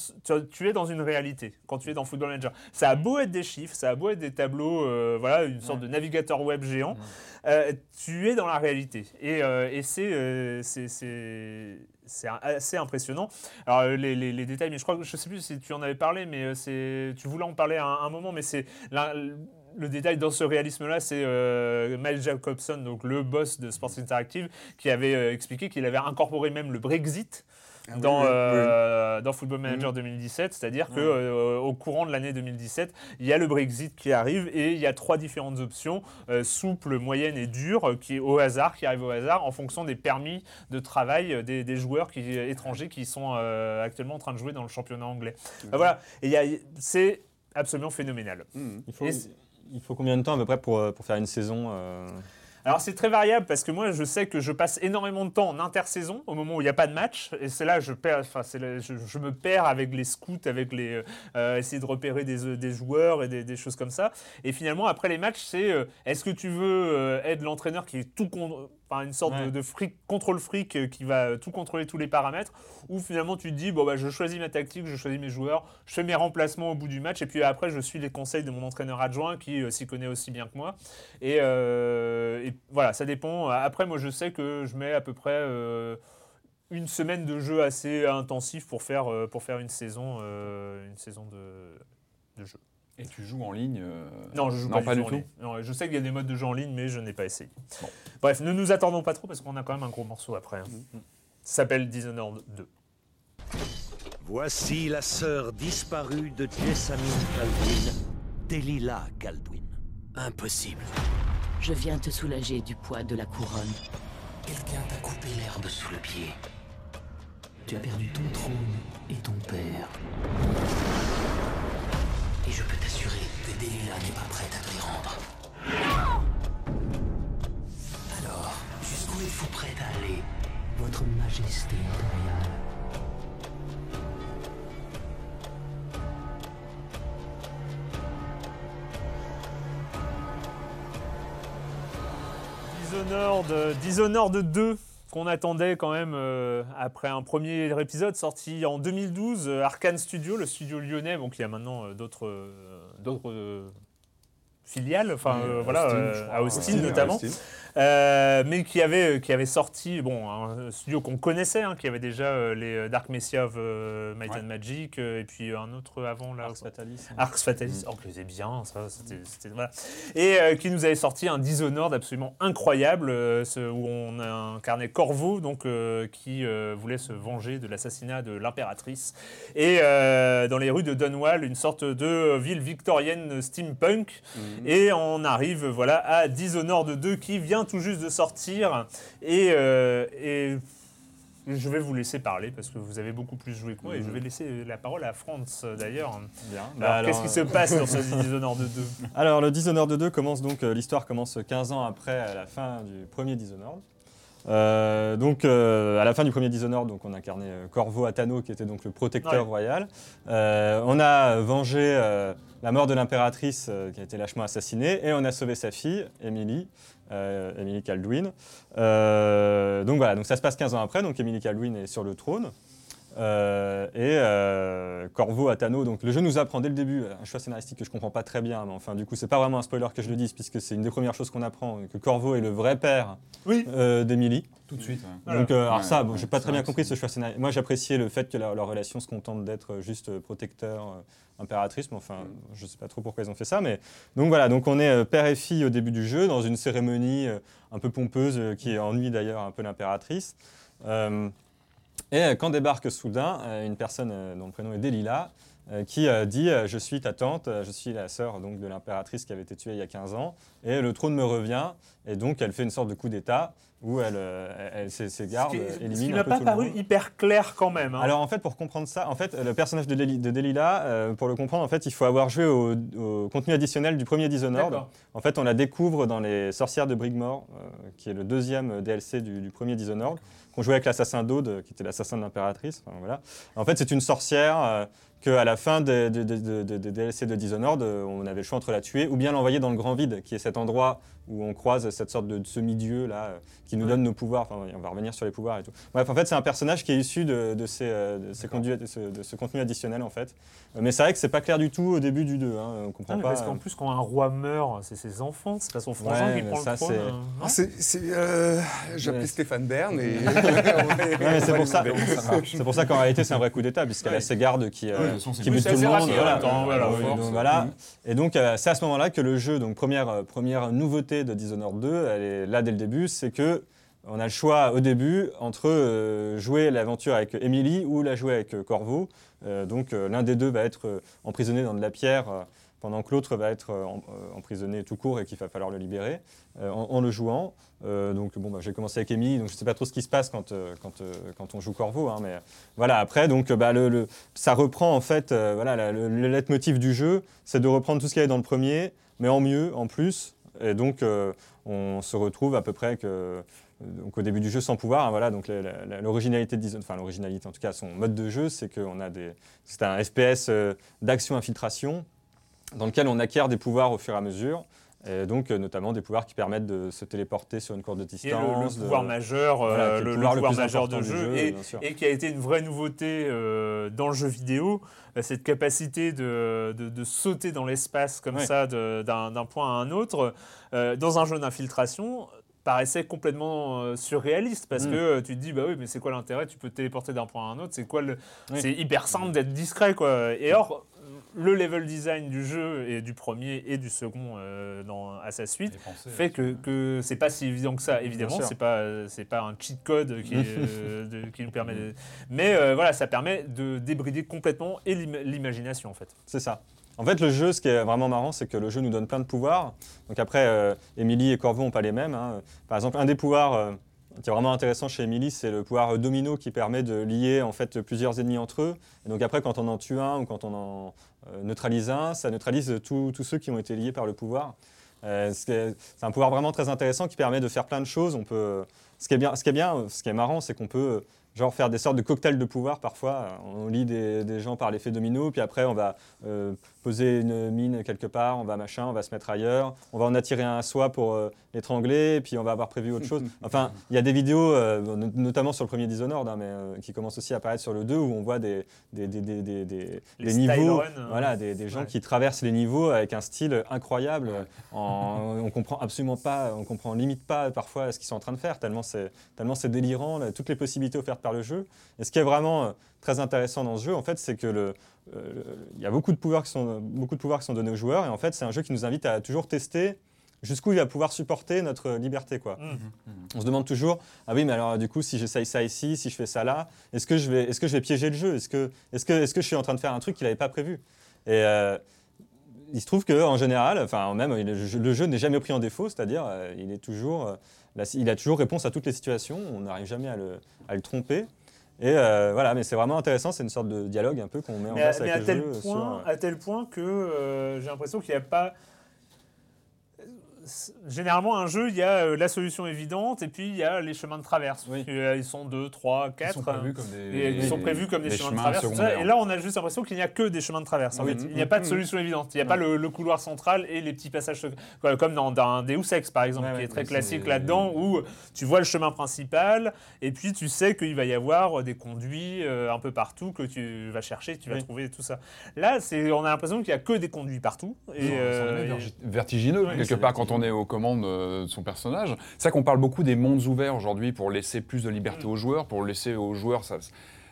tu, es dans une réalité quand tu es dans Football Manager. Ça a beau être des chiffres, ça a beau être des tableaux, euh, voilà, une sorte de navigateur web géant. euh, tu es dans la réalité et, et c'est, c'est, assez impressionnant. Alors euh, les, détails, mais je crois que je sais plus si tu en avais parlé, mais euh, c'est, tu voulais en parler à un, moment, mais c'est le détail dans ce réalisme-là, c'est euh, Miles Jacobson, donc le boss de Sports Interactive, qui avait euh, expliqué qu'il avait incorporé même le Brexit Ah oui, dans, oui, oui. euh, dans Football Manager 2017, c'est-à-dire que euh, au courant de l'année 2017, il y a le Brexit qui arrive et il y a trois différentes options euh, souple, moyenne et dure euh, qui au hasard, qui arrivent au hasard en fonction des permis de travail des, des joueurs qui, étrangers qui sont euh, actuellement en train de jouer dans le championnat anglais. Euh, voilà, et c'est absolument phénoménal. Mhm. Il faut, il combien de temps à peu près pour, pour faire une saison euh, Alors c'est très variable parce que moi je sais que je passe énormément de temps en intersaison au moment où il n'y a pas de match et c'est là je je, me perds avec les scouts, avec les euh, euh, essayer de repérer des, euh, joueurs et des, choses comme ça. Et finalement après les matchs c'est est-ce que tu veux être l'entraîneur qui est tout con- enfin une sorte de, Ouais. de fric contrôle fric euh, qui va euh, tout contrôler tous les paramètres ou finalement tu te dis bon bah je choisis ma tactique, je choisis mes joueurs, je fais mes remplacements au bout du match et puis après je suis les conseils de mon entraîneur adjoint qui euh, s'y connaît aussi bien que moi. Et, euh, et voilà, ça dépend. Après, moi, je sais que je mets à peu près euh, une semaine de jeu assez intensif pour faire, pour faire une saison, une saison de, de jeu. Et tu joues en ligne euh, Non, je joue Non, pas, pas du du tout. en ligne. Non, je sais qu'il y a des modes de jeu en ligne, mais je n'ai pas essayé. Bon. Bref, ne nous attendons pas trop parce qu'on a quand même un gros morceau après. hein. Ça s'appelle Dishonored 2. Voici la sœur disparue de Jessamine Caldwin, Delilah Caldwin. Impossible. Je viens te soulager du poids de la couronne. Quelqu'un t'a coupé l'herbe sous le pied. Tu as perdu ton trône et ton père. Et je peux t'assurer que Delilah n'est pas prête à te les rendre. Alors, jusqu'où êtes-vous prête à aller, Votre Majesté impériale? Dishonored, Dishonored 2 qu'on attendait quand même euh, après un premier épisode sorti en 2012, euh, Arkane Studio, le studio lyonnais, donc il y a maintenant euh, d'autres d'autres filiales, enfin voilà, Austin, à Austin notamment. Austin. Euh, mais qui avait, qui avait sorti, bon, un studio qu'on connaissait, hein, qui avait déjà euh, les euh, Dark Messiah of euh, Might Ouais. and Magic, euh, et puis un autre avant là. Ars Fatalis Arx Fatalis, oh, que c'est bien, ça, c'était, voilà. Et euh, qui nous avait sorti un Dishonored absolument incroyable, euh, ce- où on a incarné Corvo, donc, euh, qui euh, voulait se venger de l'assassinat de l'impératrice. Et euh, dans les rues de Dunwall, une sorte de ville victorienne steampunk. Et on arrive voilà, à Dishonored 2 qui vient tout juste de sortir. Et, euh, et je vais vous laisser parler parce que vous avez beaucoup plus joué que moi. Et je vais laisser la parole à Franz d'ailleurs. Bien. Alors, Bah, qu'est-ce qui se passe dans ce Dishonored 2 Alors, le Dishonored 2 commence donc, euh, l'histoire commence 15 ans après à la fin du premier Dishonored. Euh, donc, euh, à la fin du premier Dishonored, donc, on incarnait euh, Corvo Atano, qui était donc le protecteur Ouais. royal. Euh, on a vengé euh, la mort de l'impératrice euh, qui a été lâchement assassinée et on a sauvé sa fille, Emily, euh, Emily Caldwin. Euh, donc voilà, donc ça se passe 15 ans après, donc Emily Caldwin est sur le trône. Euh, et euh, Corvo Atano, donc le jeu nous apprend dès le début un choix scénaristique que je comprends pas très bien, mais enfin du coup c'est pas vraiment un spoiler que je le dise puisque c'est une des premières choses qu'on apprend que Corvo est le vrai père Oui. euh, d'Emily. Tout de suite. ouais. Donc, euh, alors Ouais, ça, bon, ouais, j'ai pas très bien compris ce choix scénaristique. Moi, j'appréciais le fait que leur, leur relation se contente d'être juste euh, protecteur, euh, impératrice, mais enfin, je sais pas trop pourquoi ils ont fait ça. Mais donc voilà, donc on est euh, père et fille au début du jeu dans une cérémonie euh, un peu pompeuse euh, qui ennuie d'ailleurs un peu l'impératrice. Et quand débarque soudain une personne dont le prénom est Delilah, qui dit Je suis ta tante, je suis la sœur donc, de l'impératrice qui avait été tuée il y a 15 ans, et le trône me revient. Et donc elle fait une sorte de coup d'État où elle, euh, elle, elle- Ce qui, euh, ce qui peu pas paru hyper clair quand même. hein. Alors en fait, pour comprendre ça, en fait, le personnage de, Deli- de Delilah, euh, pour le comprendre, en fait, il faut avoir joué au, au contenu additionnel du premier Dishonored. En fait, on la découvre dans les Sorcières de Brigmore, euh, qui est le deuxième DLC du, du premier Dishonored, qu'on jouait avec l'assassin d'Aude, qui était l'assassin de l'impératrice. Enfin, voilà. En fait, c'est une sorcière euh, qu'à la fin des des- des- des DLC de Dishonored, euh, on avait le choix entre la tuer ou bien l'envoyer dans le grand vide, qui est cet endroit où on croise cette sorte de semi-dieu là, euh, qui nous donne nos pouvoirs. Enfin, on va revenir sur les pouvoirs et tout. Bref, en fait, c'est un personnage qui est issu de, de ces, euh, de ces conduits- de ce, de ce contenu additionnel, en fait. Mais c'est vrai que c'est pas clair du tout au début du 2. Hein. On comprend pas. parce qu'en plus, quand un roi meurt, c'est ses enfants, c'est pas son frangin Ouais, qui mais prend ça, le trône. c'est- euh, J'appelais Ouais. Stéphane Bern et. C'est pour ça. C'est pour ça qu'en réalité c'est un vrai coup d'état puisqu'elle a Ouais. ses gardes qui, euh, de façon, qui c'est tout le monde. voilà. même temps, voilà, Oui, force. donc voilà. Mhm. Et donc euh, c'est à ce moment-là que le jeu, donc première, euh, première nouveauté de Dishonored 2, elle est là dès le début, c'est que on a le choix au début entre euh, jouer l'aventure avec Emily ou la jouer avec Corvo. Donc l'un des deux va être emprisonné dans de la pierre. Pendant que l'autre va être euh, euh, emprisonné tout court et qu'il va falloir le libérer euh, en, le jouant. Donc bon, bah, j'ai commencé avec Emily, donc je ne sais pas trop ce qui se passe quand, quand, quand on joue Corvo, hein, mais voilà. Après, donc bah, ça reprend en fait, voilà, la- le, le leitmotiv du jeu, c'est de reprendre tout ce qu'il y avait dans le premier, mais en mieux, en plus. Et donc on se retrouve à peu près que donc au début du jeu sans pouvoir, hein, voilà, donc l'originalité de enfin l'originalité en tout cas, son mode de jeu, c'est qu'on a des, c'est un FPS d'action infiltration dans lequel on acquiert des pouvoirs au fur et à mesure, et donc euh, notamment des pouvoirs qui permettent de se téléporter sur une de Qui est le, distance. le de- pouvoir majeur, euh, Voilà, le, pouvoir le pouvoir majeur de jeu, jeu, et, qui a été une vraie nouveauté euh, dans le jeu vidéo, euh, cette capacité de, de- de sauter dans l'espace comme ça d'un point à un autre, euh, dans un jeu d'infiltration paraissait complètement euh, surréaliste parce Mm. que euh, tu te dis bah oui mais c'est quoi l'intérêt? Tu peux te téléporter d'un point à un autre c'est quoi le Oui. c'est hyper simple d'être discret quoi et or le level design du jeu et du premier et du second euh, dans, à sa suite fait que, que c'est pas si évident que ça. Évidemment, c'est pas euh, c'est pas un cheat code qui, est, euh, de- qui nous permet. de- Mais euh, voilà, ça permet de débrider complètement et l'im- l'imagination en fait. C'est ça. En fait, le jeu, ce qui est vraiment marrant, c'est que le jeu nous donne plein de pouvoirs. Donc après, euh, Emily et Corvo n'ont pas les mêmes. hein. Par exemple, un des pouvoirs euh, qui est vraiment intéressant chez Emily, c'est le pouvoir domino qui permet de lier en fait plusieurs ennemis entre eux. Donc après, quand on en tue un ou quand on en euh, neutralise un, ça neutralise tous ceux qui ont été liés par le pouvoir. Euh, ce c'est un pouvoir vraiment très intéressant qui permet de faire plein de choses. On peut, ce qui est bien, ce qui est bien, ce qui est marrant, c'est qu'on peut genre faire des sortes de cocktails de pouvoir parfois. On des, des gens par l'effet domino, puis après on va euh, poser une mine quelque part, on va machin, on va se mettre ailleurs, on va en attirer un à soi pour euh, l'étrangler, puis on va avoir prévu autre chose. Enfin, il y a des vidéos, euh, no- notamment sur le premier Dishonored, hein, mais euh, qui commencent aussi à apparaître sur le 2, où on voit des, des, des, des, des- niveaux, euh, voilà, des, des gens ouais. qui traversent les niveaux avec un style incroyable. En- on comprend absolument pas, on comprend limite pas parfois ce qu'ils sont en train de faire, tellement c'est tellement c'est délirant, là, toutes les possibilités offertes par le jeu. Et ce qui est vraiment euh, très intéressant dans ce jeu, en fait, c'est que le, il y a beaucoup de pouvoirs qui sont beaucoup de pouvoirs qui sont donnés aux joueurs, et en fait, c'est un jeu qui nous invite à toujours tester jusqu'où il va pouvoir supporter notre liberté, quoi. Mhm. On se demande toujours, ah oui, mais alors du coup, si j'essaye ça ici, si je fais ça là, est-ce que je vais, est-ce que je vais piéger le jeu? Est-ce que, est-ce que, est-ce que je suis en train de faire un truc qu'il n'avait pas prévu? Et euh, il se trouve que en général, enfin même le jeu, le jeu n'est jamais pris en défaut, c'est-à-dire euh, il est toujours, euh, il a toujours réponse à toutes les situations. On n'arrive jamais à le, à le tromper. Et euh, voilà, mais c'est vraiment intéressant. C'est une sorte de dialogue un peu qu'on met en Mais, à, place mais avec à le tel jeu. point, sur, euh, à tel point que euh, j'ai l'impression qu'il n'y a pas. Généralement, un jeu, il y a euh, la solution évidente et puis il y a les chemins de traverse. Oui. Euh, ils sont 2, 3, Ils 4. sont prévus comme des, Et ils sont prévus comme des, chemins, de traverse. Et là, on a juste l'impression qu'il n'y a que des chemins de traverse. En Oui. fait, il n'y a pas de Mhm. solution évidente. Il n'y a pas le, le couloir central et les petits passages Comme dans, dans Deus Ex, par exemple, Ouais, qui est très classique là-dedans, où tu vois le chemin principal et puis tu sais qu'il va y avoir des conduits euh, un peu partout que tu vas chercher, tu vas Oui. trouver tout ça. Là, on a l'impression qu'il n'y a que des conduits partout. Et, euh, vertigineux quelque part quand on est aux commandes euh, de son personnage. C'est ça qu'on parle beaucoup des mondes ouverts aujourd'hui pour laisser plus de liberté aux joueurs, pour laisser aux joueurs sa,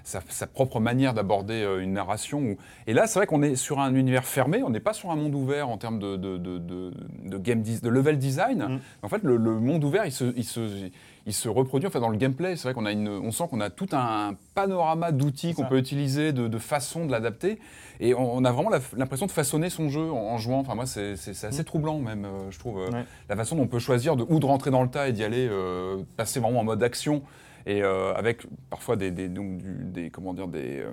sa- sa propre manière d'aborder euh, une narration. Et là, c'est vrai qu'on est sur un univers fermé, on n'est pas sur un monde ouvert en termes de, de, de- de- game level design. Mm. En fait, le, le monde ouvert, il se, il se, il se reproduit enfin, dans le gameplay. C'est vrai qu'on a une, on sent qu'on a tout un panorama d'outils qu'on peut utiliser, de, de façons de l'adapter. Et on, on a vraiment l'impression de façonner son jeu en, en jouant. Enfin, moi, c'est assez troublant, même, euh, je trouve. euh, Ouais. La façon dont on peut choisir de, ou de rentrer dans le tas et d'y aller, euh, passer vraiment en mode action. Et avec parfois des, des, donc, du- des- comment dire, des,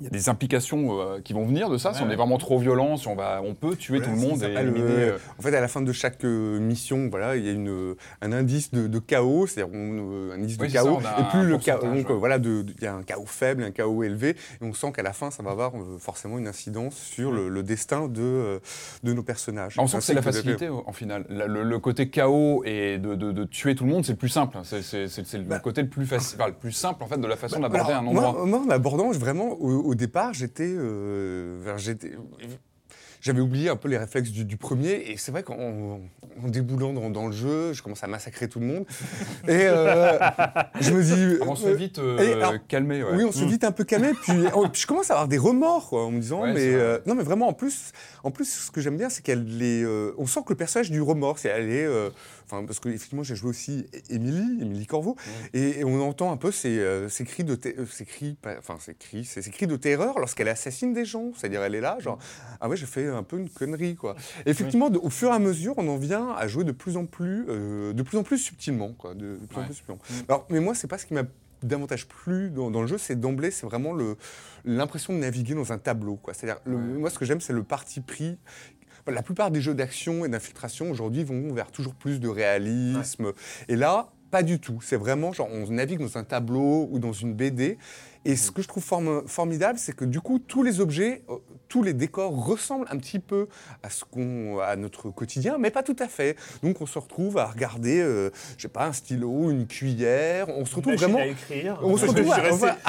il y a des implications euh, qui vont venir de ça. si on est vraiment trop violent, si on, va, on peut tuer tout le monde et éliminer. euh, euh, En fait, à la fin de chaque euh, mission, voilà, il y a une, un indice de, de chaos, c'est-à-dire un indice Oui, de ça, chaos. et plus un le chaos, donc ouais. voilà, il y a un chaos faible, un chaos élevé, et on sent qu'à la fin, ça va avoir forcément une incidence sur le, le destin de, de nos personnages. on sent que c'est la facilité en final. La- Le, le côté chaos et de, tuer tout le monde, c'est le plus simple. C'est le Bah. côté le plus, facile, enfin, le plus simple en fait de la façon Bah, d'aborder un alors, endroit. Moi, moi, en abordant, vraiment, au, au départ, j'étais, euh, j'étais, j'avais oublié un peu les réflexes du, du premier, et c'est vrai qu'en en déboulant dans, dans le jeu, je commence à massacrer tout le monde, et euh, je me dis, on se euh, vite euh, et alors, calmer. ouais. oui, on se Mm. vite un peu calmé, puis, oh, puis je commence à avoir des remords, quoi, en me disant, Ouais, mais euh, non, mais vraiment, en plus, en plus, ce que j'aime bien, c'est qu'elle est, euh, on sent que le personnage du remords, c'est elle est, euh, enfin, parce que effectivement, j'ai joué aussi Émilie, Émilie Corveau, et, et on entend un peu ces, euh, ces cris de, euh, ces cris, pas- enfin, ces cris, ces, ces cris de terreur lorsqu'elle assassine des gens, c'est-à-dire elle est là, genre, ah ouais, j'ai fait un peu une connerie, quoi. Et effectivement, de- au fur et à mesure, on en vient à jouer de plus en plus, euh, de plus en plus subtilement, quoi, de, de plus en Ouais. plus subtilement. Alors, mais moi, c'est pas ce qui m'a davantage plu dans, dans le jeu, c'est d'emblée, c'est vraiment l'impression de naviguer dans un tableau. C'est-à-dire, moi, ce que j'aime, c'est le parti pris. La plupart des jeux d'action et d'infiltration aujourd'hui vont vers toujours plus de réalisme. Et là, pas du tout. C'est vraiment genre, on navigue dans un tableau ou dans une BD. Et ce que je trouve form- formidable, c'est que du coup, tous les objets, euh, tous les décors ressemblent un petit peu à ce qu'on, à notre quotidien, mais pas tout à fait. Donc, on se retrouve à regarder, euh, je sais pas, un stylo, une cuillère. On se retrouve machine vraiment. à écrire. On se retrouve je suis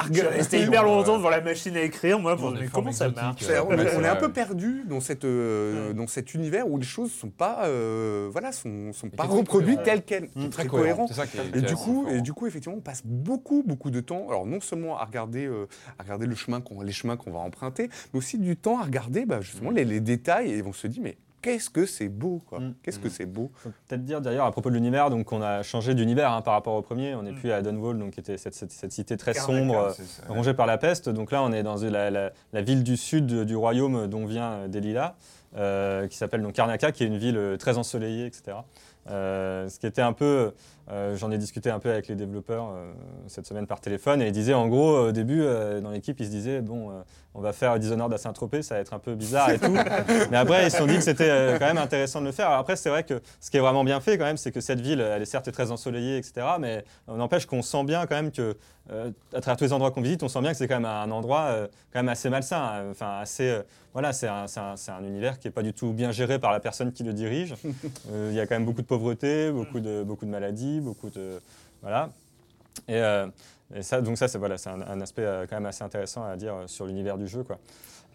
regarder- resté hyper longtemps devant la machine à écrire, moi, pour mais comment ça marche euh, on, est- c'est on est un peu perdu dans cette, euh, Ouais. dans cet univers où les choses sont pas, euh, voilà, sont, sont pas reproduites telles quelles, Très très cohérent. cohérent. C'est ça qui est- Et du, coup, et du coup, effectivement, on passe beaucoup, beaucoup de temps, alors non seulement à regarder, euh, à regarder le chemin qu'on, les chemins qu'on va emprunter, mais aussi du temps à regarder bah, justement les, les détails et on se dit, mais qu'est-ce que c'est beau, quoi. Mm. Qu'est-ce que c'est beau. peut-être dire d'ailleurs à propos de l'univers, donc on a changé d'univers hein, par rapport au premier. On n'est Mm. plus à Dunwall, donc qui était cette, cette- cette cité très sombre, euh, rongée par la peste. Donc là, on est dans la, la- la ville du sud du royaume dont vient euh, Delilah, euh, qui s'appelle donc Karnaca, qui est une ville très ensoleillée, etc. Euh, ce qui était un peu, euh, j'en ai discuté un peu avec les développeurs euh, cette semaine par téléphone, et ils disaient en gros au début euh, dans l'équipe, ils se disaient bon, on va faire Dishonored à Saint-Tropez, ça va être un peu bizarre et tout. Mais après, ils se sont dit que c'était quand même intéressant de le faire. Alors après, c'est vrai que ce qui est vraiment bien fait quand même, c'est que cette ville, elle est certes très ensoleillée, etc. Mais on n'empêche qu'on sent bien quand même que, à travers tous les endroits qu'on visite, on sent bien que c'est quand même un endroit quand même assez malsain. Enfin, assez, voilà, c'est un, un- univers qui est pas du tout bien géré par la personne qui le dirige. Il y a quand même beaucoup de pauvreté, beaucoup de, beaucoup de maladies, beaucoup de, voilà. Et, euh, et ça, donc ça, c'est voilà, c'est un, un aspect euh, quand même assez intéressant à dire euh, sur l'univers du jeu, quoi.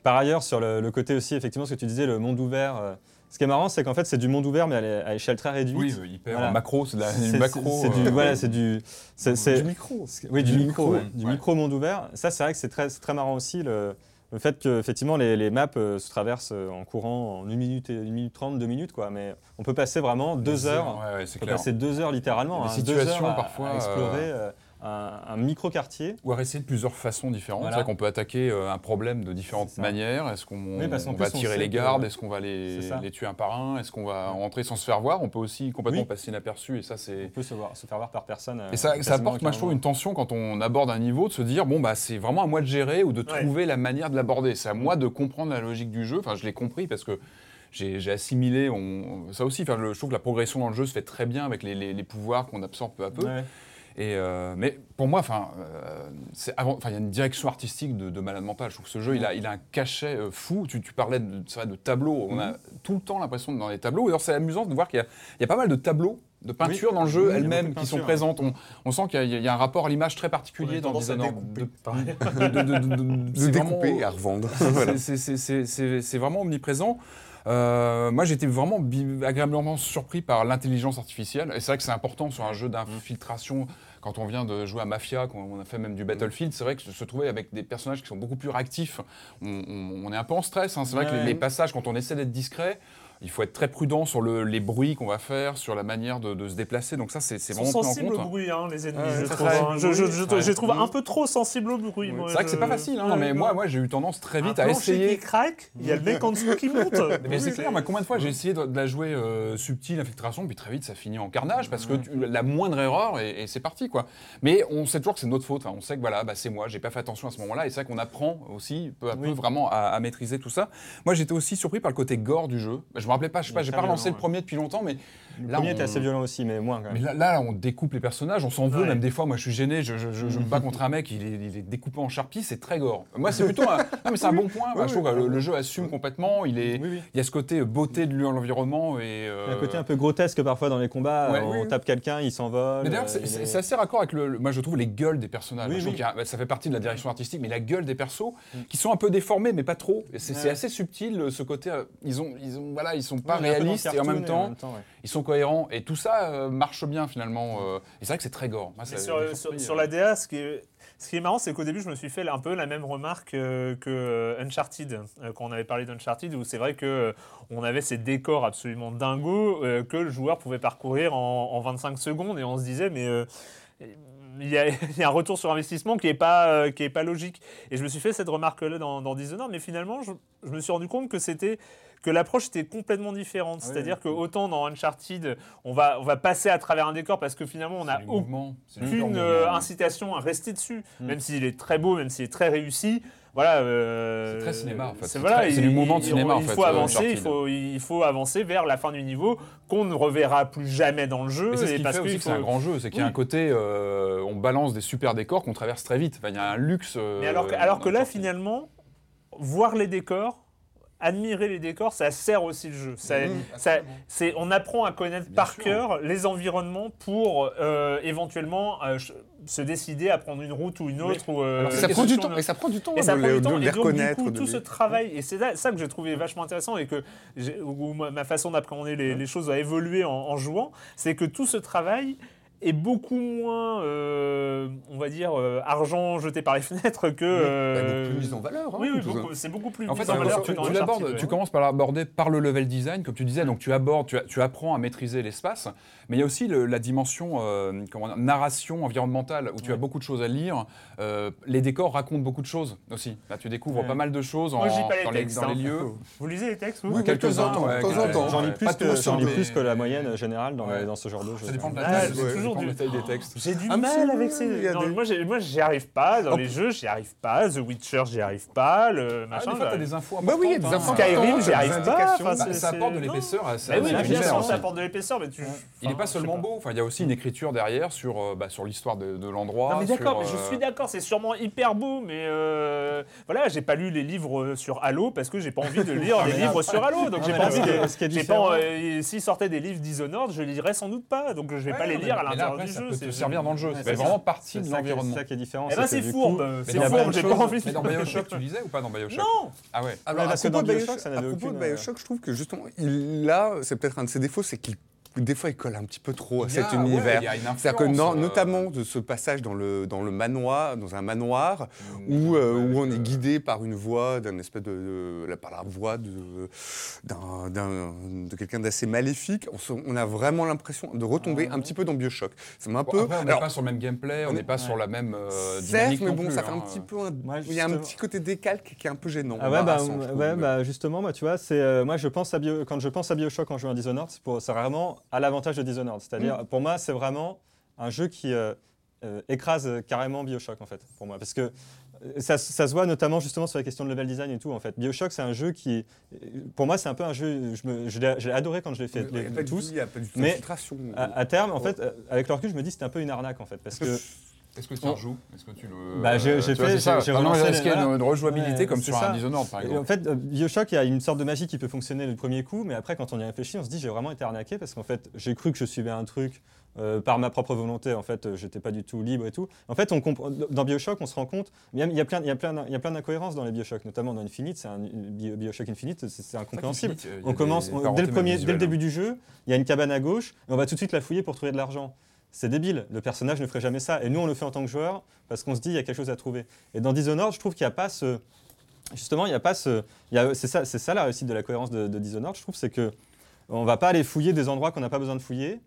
Par ailleurs, sur le, le côté aussi, effectivement, ce que tu disais, le monde ouvert. euh, ce qui est marrant, c'est qu'en fait, c'est du monde ouvert, mais à échelle très réduite. Oui, euh, hyper Voilà. macro, c'est du macro. C'est euh, du, voilà, c'est du, c'est- c'est- Du micro. oui, du, Du micro, micro, ouais. ouais. du Ouais. micro monde ouvert. Ça, c'est vrai que c'est très, c'est très marrant aussi le, le fait que effectivement les, les maps euh, se traversent euh, en courant en 1 minute, et, 1 minute 30, 2 minutes quoi. Mais on peut passer vraiment 2 heures. Ouais, ouais, c'est On peut clair. passer 2 heures littéralement. Hein, des deux situations, heures à- parfois, à explorer euh, un, un micro quartier. Ou à essayer de plusieurs façons différentes. Voilà. C'est vrai qu'on peut attaquer euh, un problème de différentes manières. Est-ce qu'on Oui, on va on tirer les que- gardes? Est-ce qu'on va les, tuer un par un? Est-ce qu'on va rentrer sans se faire voir? On peut aussi complètement Oui. passer inaperçu et ça On c'est... peut se, voir, se faire voir par personne. euh, Et ça, apporte, moi, je trouve, une tension quand on aborde un niveau, de se dire, bon, bah, c'est vraiment à moi de gérer ou de Ouais. trouver la manière de l'aborder. C'est à moi de comprendre la logique du jeu. Enfin, je l'ai compris parce que j'ai assimilé. On, ça aussi, enfin, je trouve que la progression dans le jeu se fait très bien avec les, les- les pouvoirs qu'on absorbe peu à peu. Ouais. Et euh, mais pour moi, enfin, euh, enfin, il y a une direction artistique de, de malade mental. Je trouve que ce jeu, il a, il a un cachet euh, fou. Tu, tu parlais de, c'est vrai, de tableaux. On a tout le temps l'impression dans les tableaux. D'ailleurs, c'est amusant de voir qu'il y, a- il y a pas mal de tableaux de peinture Oui. dans le jeu de qui sont peintures. présentes. On, on sent qu'il y, a- il y a un rapport à l'image très particulier dans Dishonored. découper, De- pareil. de- de- de- de- de- De c'est découper à revendre. c'est- vraiment omniprésent. Euh, moi, j'étais vraiment agréablement surpris par l'intelligence artificielle. Et c'est vrai que c'est important sur un jeu d'infiltration. Quand on vient de jouer à Mafia, quand on a fait même du Battlefield, c'est vrai que se trouver avec des personnages qui sont beaucoup plus réactifs, on, on- on est un peu en stress. hein. C'est vrai que les passages, quand on essaie d'être discret, il faut être très prudent sur le- les bruits qu'on va faire, sur la manière de, de se déplacer. Donc ça, c'est c'est Ils sont vraiment sensibles au compte. bruit, hein, les ennemis, je trouve. hein. Je, je, je, bruit. je les trouve un peu trop sensibles au bruit. C'est vrai que c'est pas facile, hein, Ouais, mais moi, moi j'ai eu tendance très vite un à essayer. qui craque, il y a le mec en dessous qui monte. Mais c'est clair, moi, combien de fois j'ai essayé de, de la jouer euh, subtile, infiltration, puis très vite ça finit en carnage parce que tu- la moindre erreur et, et c'est parti quoi. Mais on sait toujours que c'est notre faute, Enfin, on sait que voilà, bah, c'est moi, j'ai pas fait attention à ce moment-là et c'est vrai qu'on apprend aussi peu à peu Oui. vraiment à, à maîtriser tout ça. Moi j'étais aussi surpris par le côté gore du jeu. Je me rappelais pas, je sais pas, j'ai pas relancé le premier depuis longtemps, mais Le là premier on- était assez violent aussi, mais moins quand mais même. là, là, on découpe les personnages, on s'en veut, Ouais. même des fois, moi je suis gêné, je, je, je- je me bats contre un mec, il est, il est découpé en charpie, c'est très gore. Moi c'est plutôt un, non, mais c'est un bon point, je trouve que le, le jeu assume complètement, il, est, Oui, oui. il y a ce côté beauté de l'environnement et... Il y a un euh, côté un peu grotesque parfois dans les combats. Ouais, on oui, oui. tape quelqu'un, il s'envole. Mais d'ailleurs, euh, c'est est- c'est assez raccord avec le, le- Moi, je trouve les gueules des personnages. Oui, Je trouve a- bah, ça fait partie de la direction artistique, mais la gueule des persos, qui sont un peu déformés, mais pas trop. C'est assez subtil, euh, ce côté. euh, Ils ont, ils ont, voilà, ils sont pas réalistes et en même temps, ils sont cohérents. Et tout ça euh, marche bien finalement. euh, et c'est vrai que c'est très gore. Moi, Mais ça sur, la DA, ce qui est, ce qui est marrant, c'est qu'au début, je me suis fait un peu la même remarque euh, que Uncharted, quand on avait parlé d'Uncharted, où c'est vrai que on avait ces décors absolument dingos que le joueur pouvait parcourir en, en 25 secondes, et on se disait, mais il y, a, il y a un retour sur investissement qui n'est pas, euh, qui est pas logique. Et je me suis fait cette remarque-là dans, dans Dishonored, mais finalement, je, je me suis rendu compte que c'était que l'approche était complètement différente. Ah C'est-à-dire oui. que autant dans Uncharted, on va, on va passer à travers un décor parce que finalement, on C'est a du aucun mouvement, c'est du pur aucune euh, incitation à rester dessus, Mm. même s'il est très beau, même s'il est très réussi. Voilà. euh, C'est très cinéma, en fait. C'est voilà, du mouvement de il- cinéma, en Il fait, faut euh, avancer, il faut, il faut avancer vers la fin du niveau qu'on ne reverra plus jamais dans le jeu. C'est ce qui parce fait aussi qu'il que c'est un grand jeu, c'est qu'il y a Oui. un côté, euh, on balance des super décors qu'on traverse très vite. Enfin, il y a un luxe. Mais alors que, alors que dans là, finalement, voir les décors, admirer les décors, ça sert aussi le jeu. Ça, Mmh, ça- absolument. c'est, on apprend à connaître Bien par sûr. cœur les environnements pour euh, éventuellement euh, se décider à prendre une route ou une autre. ou, euh, Alors, ça prend du temps, de- et ça prend du temps et ça de prend les, du temps. de Et donc, du reconnaître. coup, de tout les- ce travail, et c'est ça que j'ai trouvé vachement intéressant et que j'ai- où ma, ma façon d'appréhender les, les choses a évolué en, en jouant, c'est que tout ce travail est beaucoup moins, euh, on va dire, euh, argent jeté par les fenêtres que. Bah, euh, beaucoup plus mise en valeur. hein, oui, c'est beaucoup plus En mis fait, en tu- valeur tu, que dans tu ouais. tu commences par l'aborder par le level design, comme tu disais. Donc tu abordes, tu, tu apprends à maîtriser l'espace, mais il y a aussi le- la dimension euh, comment dire, narration environnementale où tu as beaucoup de choses à lire. Euh, les décors racontent beaucoup de choses aussi. Là, tu découvres Ouais. pas mal de choses en- Moi, pas les dans, les, les hein. lieux. Vous lisez les textes, vous Oui, Quelques-uns. J'en lis plus, que, la moyenne générale dans, les- ce genre de jeu. Ça dépend de la Ah, des textes. J'ai du Un mal avec ces. Non, Moi, j'ai- moi, j'y arrive pas. Dans Oh. les jeux, j'y arrive pas. The Witcher, j'y arrive pas. Le Ah, machin. des fois, t'as j'arrive- des infos Bah oui, il y a des infos. Skyrim, importantes, j'y arrive pas. indications. Enfin, Bah, c'est- ça apporte de c'est- l'épaisseur à ça. Oui, bien sûr, ça apporte de l'épaisseur, mais tu. Il n'est enfin, pas je sais seulement beau, enfin, il y a aussi une écriture derrière sur, euh, bah, sur l'histoire de, de l'endroit. Non mais d'accord, sur, mais je euh, suis d'accord, c'est sûrement hyper beau, mais euh, voilà, j'ai pas lu les livres sur Halo parce que j'ai pas envie de lire des mais là, livres sur Halo, donc j'ai pas envie de. ce qui est j'ai différent- pas, S'ils sortaient des livres Dishonored, je les lirais sans doute pas, donc je vais pas les lire à mais l'intérieur après, du ça jeu. peut te servir dans le jeu. C'est c'est vraiment ça. partie C'est de ça l'environnement. c'est ça qui est différent. Eh ben c'est fourbe, c'est fourbe, j'ai pas envie de. Mais dans Bioshock, tu lisais ou pas dans Bioshock Non Ah ouais. Alors, Ouais, à propos de Bioshock, Bioshock, ça à n'avait propos de aucune, euh, Bioshock, je trouve que justement, il, là, c'est peut-être un de ses défauts, c'est qu'il des fois, il colle un petit peu trop à cet univers. C'est-à-dire que euh, notamment de ce passage dans le, dans le manoir, dans un manoir, où, euh, Ouais, où on est guidé par une voix, d'un espèce de, par la voix de, de quelqu'un d'assez maléfique. On, se- on a vraiment l'impression de retomber un petit peu dans Bioshock. Ça m'a un Bon, peu. après, on n'est pas sur le même gameplay, on n'est pas sur la même euh, dynamique mais non bon, plus, ça fait hein. un petit peu. un- il y a un petit côté décalque qui est un peu gênant. Ah ouais, bah, ouais, bah, justement, moi, tu vois, c'est euh, moi je pense à Bio- quand je pense à Bioshock en jouant à Dishonored, c'est pour- c'est vraiment à l'avantage de Dishonored. C'est-à-dire, Mm. pour moi, c'est vraiment un jeu qui euh, euh, écrase carrément Bioshock en fait, pour moi, parce que ça, ça se voit notamment justement sur la question de level design et tout en fait. Bioshock c'est un jeu qui, pour moi c'est un peu un jeu, je, me- je l'ai je l'ai adoré quand je l'ai fait les- tous. Mais-. À, à terme, en fait, euh, avec le recul, je me dis c'était un peu une arnaque en fait, parce que Est-ce que tu y rejoues Est-ce que tu le. Bah, j'ai- vois, fait- c'est ça. qu'il y a les- une, une rejouabilité Ouais, comme sur ça. un Dishonored par Et exemple en fait, euh, Bioshock, il y a une sorte de magie qui peut fonctionner le premier coup, mais après, quand on y réfléchit, on se dit j'ai vraiment été arnaqué parce qu'en fait, j'ai cru que je suivais un truc euh, par ma propre volonté. En fait, euh, j'étais pas du tout libre et tout. En fait, on dans Bioshock, on se rend compte, il y a, il y a plein, il y a plein, il y a plein d'incohérences dans les Bioshock, notamment dans Infinite. C'est un Bio- Bioshock Infinite, c'est incompréhensible. Infinite, On commence on- dès le premier, dès le visuelles, début du jeu, il y a une cabane à gauche et on va tout de suite la fouiller pour trouver de l'argent. C'est débile, le personnage ne ferait jamais ça. Et nous, on le fait en tant que joueur parce qu'on se dit il y a quelque chose à trouver. Et dans Dishonored, je trouve qu'il n'y a pas ce. Justement, il n'y a pas ce. il C'est ça, ça la réussite de la cohérence de, de Dishonored, je trouve, c'est que on va pas aller fouiller des endroits qu'on n'a pas besoin de fouiller.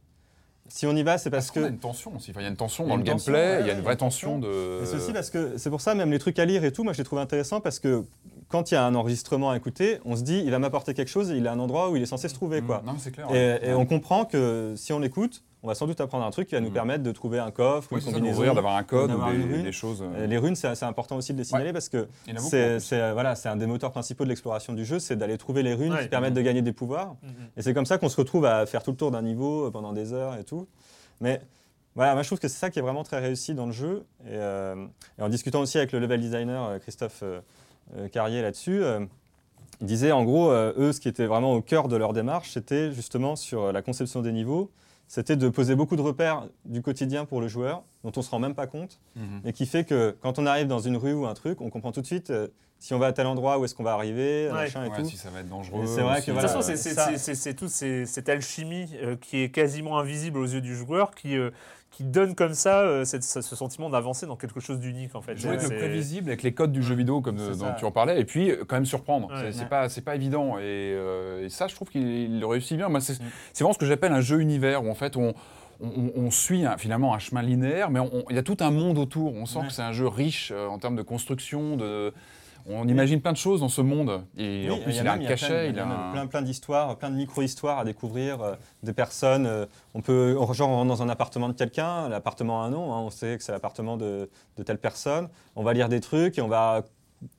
Si on y va, c'est parce Parce qu'il y a que. une tension aussi. Enfin, il y a une tension Il dans le tension, gameplay, ouais, il y a une vraie tension de. Et c'est aussi parce que c'est pour ça, même les trucs à lire et tout, moi je les trouve intéressants parce que quand il y a un enregistrement à écouter, on se dit il va m'apporter quelque chose et il a un endroit où il est censé se trouver. Quoi. Mmh, Non, mais c'est clair. Et, ouais. et on comprend que si on l'écoute, on va sans doute apprendre un truc qui va nous Mm. permettre de trouver un coffre, Oui, une combinaison. d'avoir un code ou des, rune. des choses. euh, Les runes, c'est important aussi de les signaler parce que c'est voilà, c'est un des moteurs principaux de l'exploration du jeu, c'est d'aller trouver les runes Ouais. qui permettent de gagner des pouvoirs. Mhm. Et c'est comme ça qu'on se retrouve à faire tout le tour d'un niveau euh, pendant des heures et tout. Mais voilà, moi je trouve que c'est ça qui est vraiment très réussi dans le jeu. Et, euh, et en discutant aussi avec le level designer Christophe euh, Carrier là-dessus, il disait en gros, eux, ce qui était vraiment au cœur de leur démarche, c'était justement sur la conception des niveaux, c'était de poser beaucoup de repères du quotidien pour le joueur, dont on se rend même pas compte, Mhm. et qui fait que quand on arrive dans une rue ou un truc, on comprend tout de suite euh, si on va à tel endroit, où est-ce qu'on va arriver, Ouais. machin et Ouais, tout. si ça va être dangereux. C'est vrai que De toute voilà, façon, c'est- toute cette alchimie euh, qui est quasiment invisible aux yeux du joueur qui, euh, qui donne comme ça euh, cette- ce sentiment d'avancer dans quelque chose d'unique en fait. Jouer avec le prévisible, avec les codes du jeu vidéo comme dont ça. tu en parlais, et puis euh, quand même surprendre. Ouais. C'est- Ouais. pas, c'est pas évident. Et, euh, et ça, je trouve qu'il le réussit bien. Moi, c'est Mm. c'est vraiment ce que j'appelle un jeu univers où en fait on. On, on suit un- finalement un chemin linéaire, mais il y a tout un monde autour. On sent Ouais. que c'est un jeu riche euh, en termes de construction. De, on imagine plein de choses dans ce monde. Et en plus, y il a même- y cachet. plein, il y a a un- plein, plein d'histoires, plein de micro-histoires à découvrir, euh, des personnes. euh, on peut, genre, on rentre dans un appartement de quelqu'un, l'appartement a un nom, hein, on sait que c'est l'appartement de, de telle personne. On va lire des trucs et on va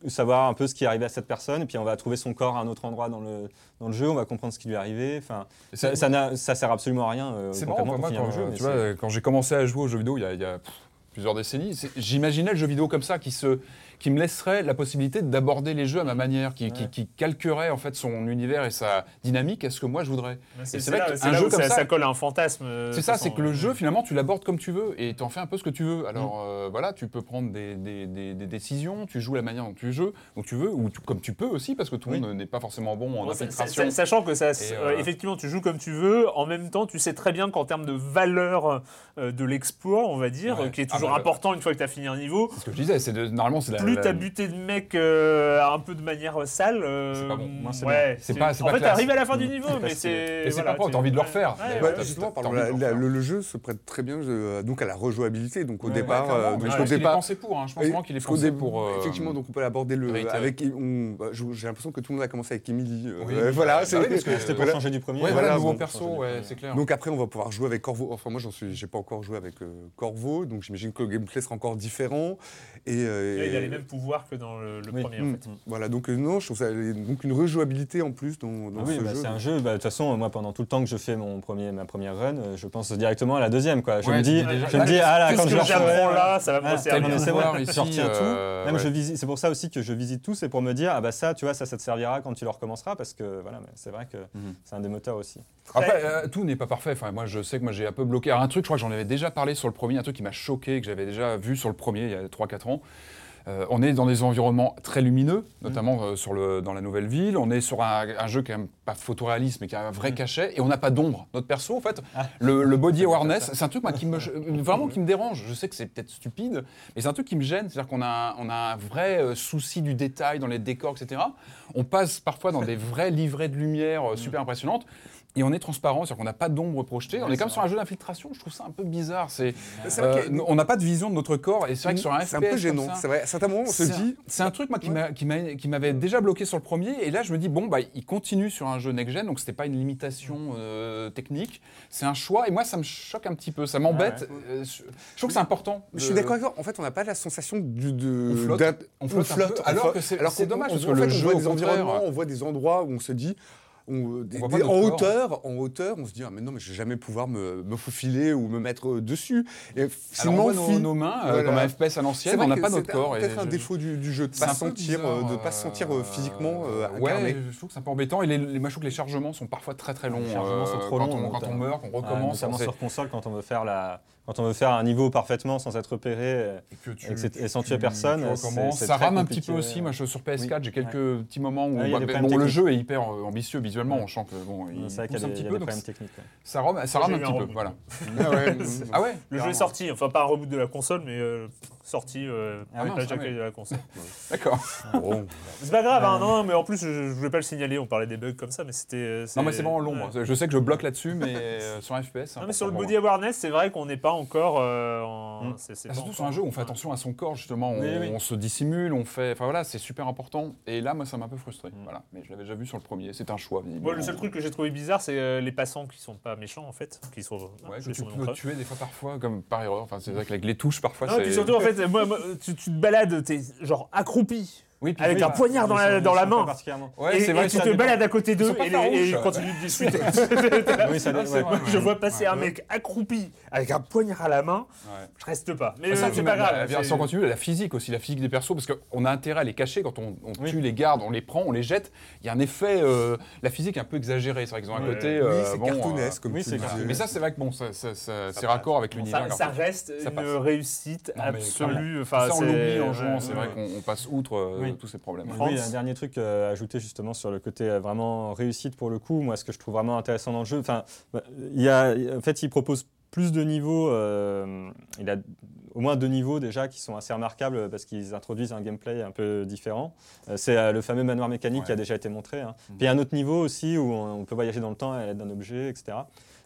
savoir un peu ce qui est arrivé à cette personne, et puis on va trouver son corps à un autre endroit dans le, dans le jeu, on va comprendre ce qui lui est arrivé. Enfin, ça, ça, sert absolument à rien. euh, C'est marrant, moi, pour finir quand, jeu, tu vois, quand j'ai commencé à jouer aux jeux vidéo il y a, il y a, pff, plusieurs décennies, j'imaginais le jeu vidéo comme ça, qui, se, qui me laisserait la possibilité d'aborder les jeux à ma manière, qui, Ouais. qui calquerait en fait son univers et sa dynamique à ce que moi je voudrais. C'est vrai qu'un jeu comme ça, ça- colle à un fantasme. euh, C'est ça, c'est que le euh, jeu finalement tu l'abordes comme tu veux et tu en fais un peu ce que tu veux. Alors euh, voilà, tu peux prendre des, des- des- des décisions, tu joues la manière dont tu joues, dont tu veux, ou tu- comme tu peux aussi, parce que tout le Oui. monde n'est pas forcément bon en Bon, infiltration. sa- Sachant que ça, euh, effectivement, tu joues comme tu veux. En même temps, tu sais très bien qu'en termes de valeur de l'exploit, on va dire, Ouais. qui est Ah toujours bah, important une fois que tu as fini un niveau, C'est ce que je disais, c'est de- normalement c'est la, tu as buté de mecs euh, un peu de manière sale, euh, C'est pas bon. Moi, c'est ouais, C'est pas- c'est en pas fait, classe. t'arrives à la fin du niveau, C'est mais pas c'est. Et c'est voilà, pas tu- t'as envie de le refaire. Ouais, ouais, justement, par la- le la- refaire. le, le jeu se prête très bien euh, donc à la rejouabilité. Donc au Ouais, départ, euh, au pense qu'il est départ, pensé pour. hein. Je pense vraiment qu'il est pensé pour. euh, Effectivement, donc on peut l'aborder le, avec. bah, J'ai l'impression que tout le monde a commencé avec Emily. euh, euh, voilà, Bah c'est parce que C'était pour changer du premier. Ouais, voilà, nouveau perso, c'est clair. Donc après, on va pouvoir jouer avec Corvo. Enfin, moi, j'en suis, j'ai pas encore joué avec euh, Corvo, donc j'imagine que le gameplay sera encore différent. Et, Là, pouvoirs que dans le, le Oui. premier, en Mm. fait. Voilà, donc euh, non, je trouve ça donc une rejouabilité en plus dans, dans Ah oui, ce bah, jeu. c'est un jeu. bah, De toute façon, moi, pendant tout le temps que je fais mon premier, ma première run, euh, je pense directement à la deuxième. Quoi. Je Ouais, me dis, déjà- je me dis, ah là, quand je j'apprends là, ça va me servir. c'est vrai. tout. Même je visite. C'est pour ça aussi que je visite tout, c'est pour me dire, ah bah ça, tu vois, ça, ça te servira quand tu le recommenceras, parce que voilà, c'est vrai que Mhm. c'est un des moteurs aussi. Après, euh, tout n'est pas parfait. Enfin, moi, je sais que moi, j'ai un peu bloqué. Alors, un truc, je crois que j'en avais déjà parlé sur le premier, un truc qui m'a choqué, que j'avais déjà vu sur le premier il y a 3-4 ans. Euh, on est dans des environnements très lumineux, notamment euh, sur le, dans la nouvelle ville. On est sur un, un jeu qui n'est pas photoréaliste, mais qui a un vrai cachet, et on n'a pas d'ombre. Notre perso, en fait, Ah. le, le body awareness, c'est un truc moi, qui me, vraiment qui me dérange. Je sais que c'est peut-être stupide, mais c'est un truc qui me gêne. C'est-à-dire qu'on a, on a un vrai euh, souci du détail dans les décors, etc. On passe parfois dans des vrais livrets de lumière super impressionnantes. Et on est transparent, c'est-à-dire qu'on n'a pas d'ombre projetée. on est comme sur un jeu d'infiltration. Je trouve ça un peu bizarre. C'est, euh, a- on n'a pas de vision de notre corps. Et c'est vrai que sur un c'est un peu gênant. C'est vrai. À certains moments, on se dit. C'est un truc moi, qui m'a- qui m'a- qui m'avait déjà bloqué sur le premier. Et là, je me dis, bon, bah, il continue sur un jeu next-gen, donc c'était pas une limitation euh, technique. C'est un choix, et moi, ça me choque un petit peu, ça m'embête. Euh, je je trouve que c'est important. Je suis d'accord avec toi. En fait, on n'a pas la sensation du, de, On flotte. On flotte peu, on alors que c'est- dommage, parce que le fait, jeu, on voit au des contraire- environnements, on voit des endroits où on se dit. On- des- des- notre en corps. hauteur, en hauteur, on se dit ah mais non mais je vais jamais pouvoir me, me faufiler ou me mettre euh, dessus. Et Alors, on voit nos, nos mains, euh, Voilà. comme un FPS à l'ancienne, on n'a pas notre corps. Peut-être un je- défaut du, du jeu de C'est pas sentir, euh, bizarre, de pas se sentir euh, physiquement euh, euh, ouais, incarné. je trouve que c'est un peu embêtant. Et les, les, moi, je trouve que les chargements sont parfois très très longs. Les chargements sont euh, trop quand longs, on, quand on meurt, qu'on recommence. notamment sur console quand on veut faire la, quand on veut faire un niveau parfaitement sans être repéré. et, que tu- et que c'est- tu- et sans tu- tuer personne, tu c'est- recommences. c'est Ça rame un petit peu aussi. Moi, je, sur PS4, Oui. j'ai quelques petits moments où Ouais, il y a des bah, problèmes bon, le jeu est hyper euh, ambitieux visuellement. Ouais. On sent que bon, il C'est vrai qu'il pousse y a un des, petit peu. ça rame, un petit peu. Voilà. Ah ouais, Le jeu est sorti, enfin pas un reboot de la console, mais euh, sorti euh, Ah mince, ah d'accueil ouais. de la console. D'accord. bon. C'est pas grave, hein, non, mais en plus je, je voulais pas le signaler, on parlait des bugs comme ça, mais c'était. euh, Non, mais c'est vraiment long. ouais. moi. Je sais que je bloque là-dessus, mais euh, sur un FPS. Non, mais sur le body awareness, c'est vrai qu'on n'est pas encore euh, en. Mm. c'est- c'est Ah, pas surtout sur encore- un jeu où on fait attention à son corps justement, on, Oui, oui. on se dissimule, on fait, enfin voilà, c'est super important. Et là, moi, ça m'a un peu frustré. Mm. Voilà, mais je l'avais déjà vu sur le premier. C'est un choix. Moi, le seul truc que j'ai trouvé bizarre, c'est euh, les passants qui sont pas méchants en fait, qui sont. Ouais, je que tu peux tuer des fois parfois, comme par erreur. Enfin, c'est vrai qu'avec les touches, parfois, Non, et c'est. puis surtout en fait, moi, tu, tu te balades, t'es genre accroupi oui, puis avec oui, un bah, poignard dans la, dans la main. particulièrement. Ouais, et, c'est et vrai. tu te dépend. balades à côté d'eux et, et ils continuent de discuter. Oui, ça Ah, dé- c'est ouais. vrai, je vois passer un Ouais. mec accroupi avec un poignard à la main, Ouais. je reste pas. Mais Mais ça, c'est pas grave. La c'est- version continue, la physique aussi, la physique des persos, parce qu'on a intérêt à les cacher quand on, on Oui. tue les gardes, on les prend, on les jette. Il y a un effet, euh, la physique est un peu exagérée. C'est vrai qu'ils ont un côté. Oui, euh, c'est cartoonesque, comme tu euh, mais ça, c'est vrai que bon, c'est raccord avec l'univers. ça reste Ça une réussite absolue. Ça, Enfin, on c'est- l'oublie en jouant, c'est vrai qu'on on passe outre Oui. tous ces problèmes. France. Oui, un dernier truc euh, à ajouter justement sur le côté euh, vraiment réussite pour le coup. Moi, ce que je trouve vraiment intéressant dans le jeu, enfin, bah, il y a, en fait, il propose plus de niveaux. euh, il a au moins deux niveaux déjà qui sont assez remarquables parce qu'ils introduisent un gameplay un peu différent. Euh, c'est euh, le fameux manoir mécanique qui a déjà été montré. hein. Mhm. Puis il y a un autre niveau aussi où on, on peut voyager dans le temps à l'aide d'un objet, etc.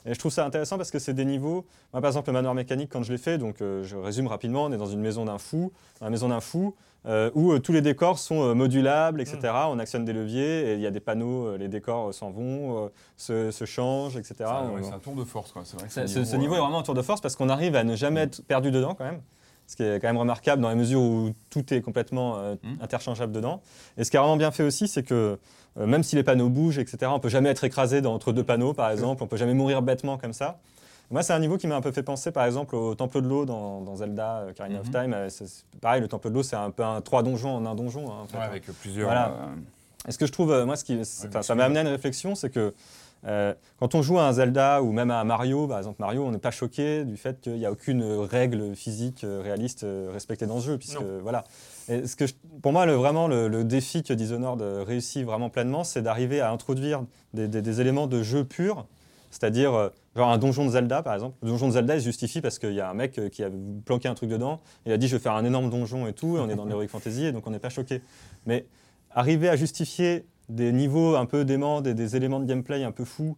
Et je trouve ça intéressant parce que c'est des niveaux. Moi, par exemple, le manoir mécanique, quand je l'ai fait, donc euh, je résume rapidement, on est dans une maison d'un fou, dans la maison d'un fou, euh, où euh, tous les décors sont euh, modulables, etc. On actionne des leviers et il y a des panneaux, euh, les décors euh, s'en vont, euh, se, se changent, etc. C'est un- ouais, tour de force, quoi. C'est vrai que ce, niveau est vraiment un tour de force parce qu'on arrive à ne jamais être perdu dedans quand même. Ce qui est quand même remarquable dans la mesure où tout est complètement euh, Mm. interchangeable dedans. Et ce qui est vraiment bien fait aussi, c'est que euh, même si les panneaux bougent, etc., on peut jamais être écrasé dans- entre deux panneaux, par exemple. On peut jamais mourir bêtement comme ça. Moi, c'est un niveau qui m'a un peu fait penser, par exemple, au Temple de l'eau dans, dans Zelda euh, Ocarina of Mhm. Time. Euh, pareil, le Temple de l'eau, c'est un peu un trois donjons en un donjon. hein, en fait, ouais, hein. avec plusieurs. Voilà. euh, Et ce que je trouve, moi, ce qui, Ouais, ça m'a amené à une réflexion, c'est que euh, quand on joue à un Zelda ou même à un Mario, par exemple Mario, on n'est pas choqué du fait qu'il n'y a aucune règle physique réaliste respectée dans ce jeu, puisque Non. voilà. Et ce que pour moi, le, vraiment, le, défi que Dishonored euh, réussit vraiment pleinement, c'est d'arriver à introduire des, éléments de jeu pur, c'est-à-dire euh, genre un donjon de Zelda, par exemple. Le donjon de Zelda, il se justifie parce qu'il y a un mec euh, qui a planqué un truc dedans, il a dit je vais faire un énorme donjon et tout, et on est dans l'Heroic Fantasy, et donc on n'est pas choqué. Mais arriver à justifier des niveaux un peu déments, des, des éléments de gameplay un peu fous,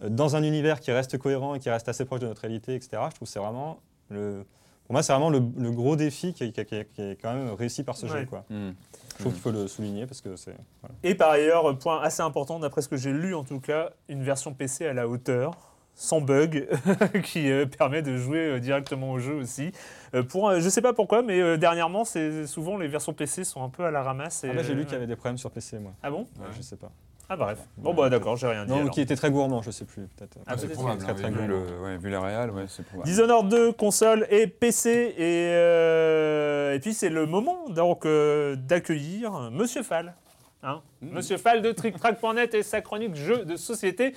dans un univers qui reste cohérent et qui reste assez proche de notre réalité, etc., je trouve que c'est vraiment le... Pour moi, c'est vraiment le, le gros défi qui, qui- qui- qui est quand même réussi par ce Ouais. jeu. Quoi. hmm. Je trouve qu'il faut le souligner parce que c'est... voilà. Et par ailleurs, point assez important, d'après ce que j'ai lu en tout cas, une version PC à la hauteur, sans bug, qui euh, permet de jouer euh, directement au jeu aussi. Euh, pour, euh, je sais pas pourquoi, mais euh, dernièrement, c'est souvent les versions PC sont un peu à la ramasse. et, Ah bah, j'ai lu euh, qu'il y avait des problèmes sur PC, moi. Ah bon? Ouais, Je sais pas. Ah bref. Bon bah d'accord, j'ai rien dit. Non, alors. qui était très gourmand, je sais plus. Peut-être. Ah, c'est probable. très, hein, très vu, gourmand. le, ouais, vu la réal, ouais, c'est probable. Dishonored 2, console et PC. Et, euh, et puis c'est le moment donc euh, d'accueillir Monsieur Fall. Hein Monsieur Fall de TrickTrack.net et sa chronique jeux de société.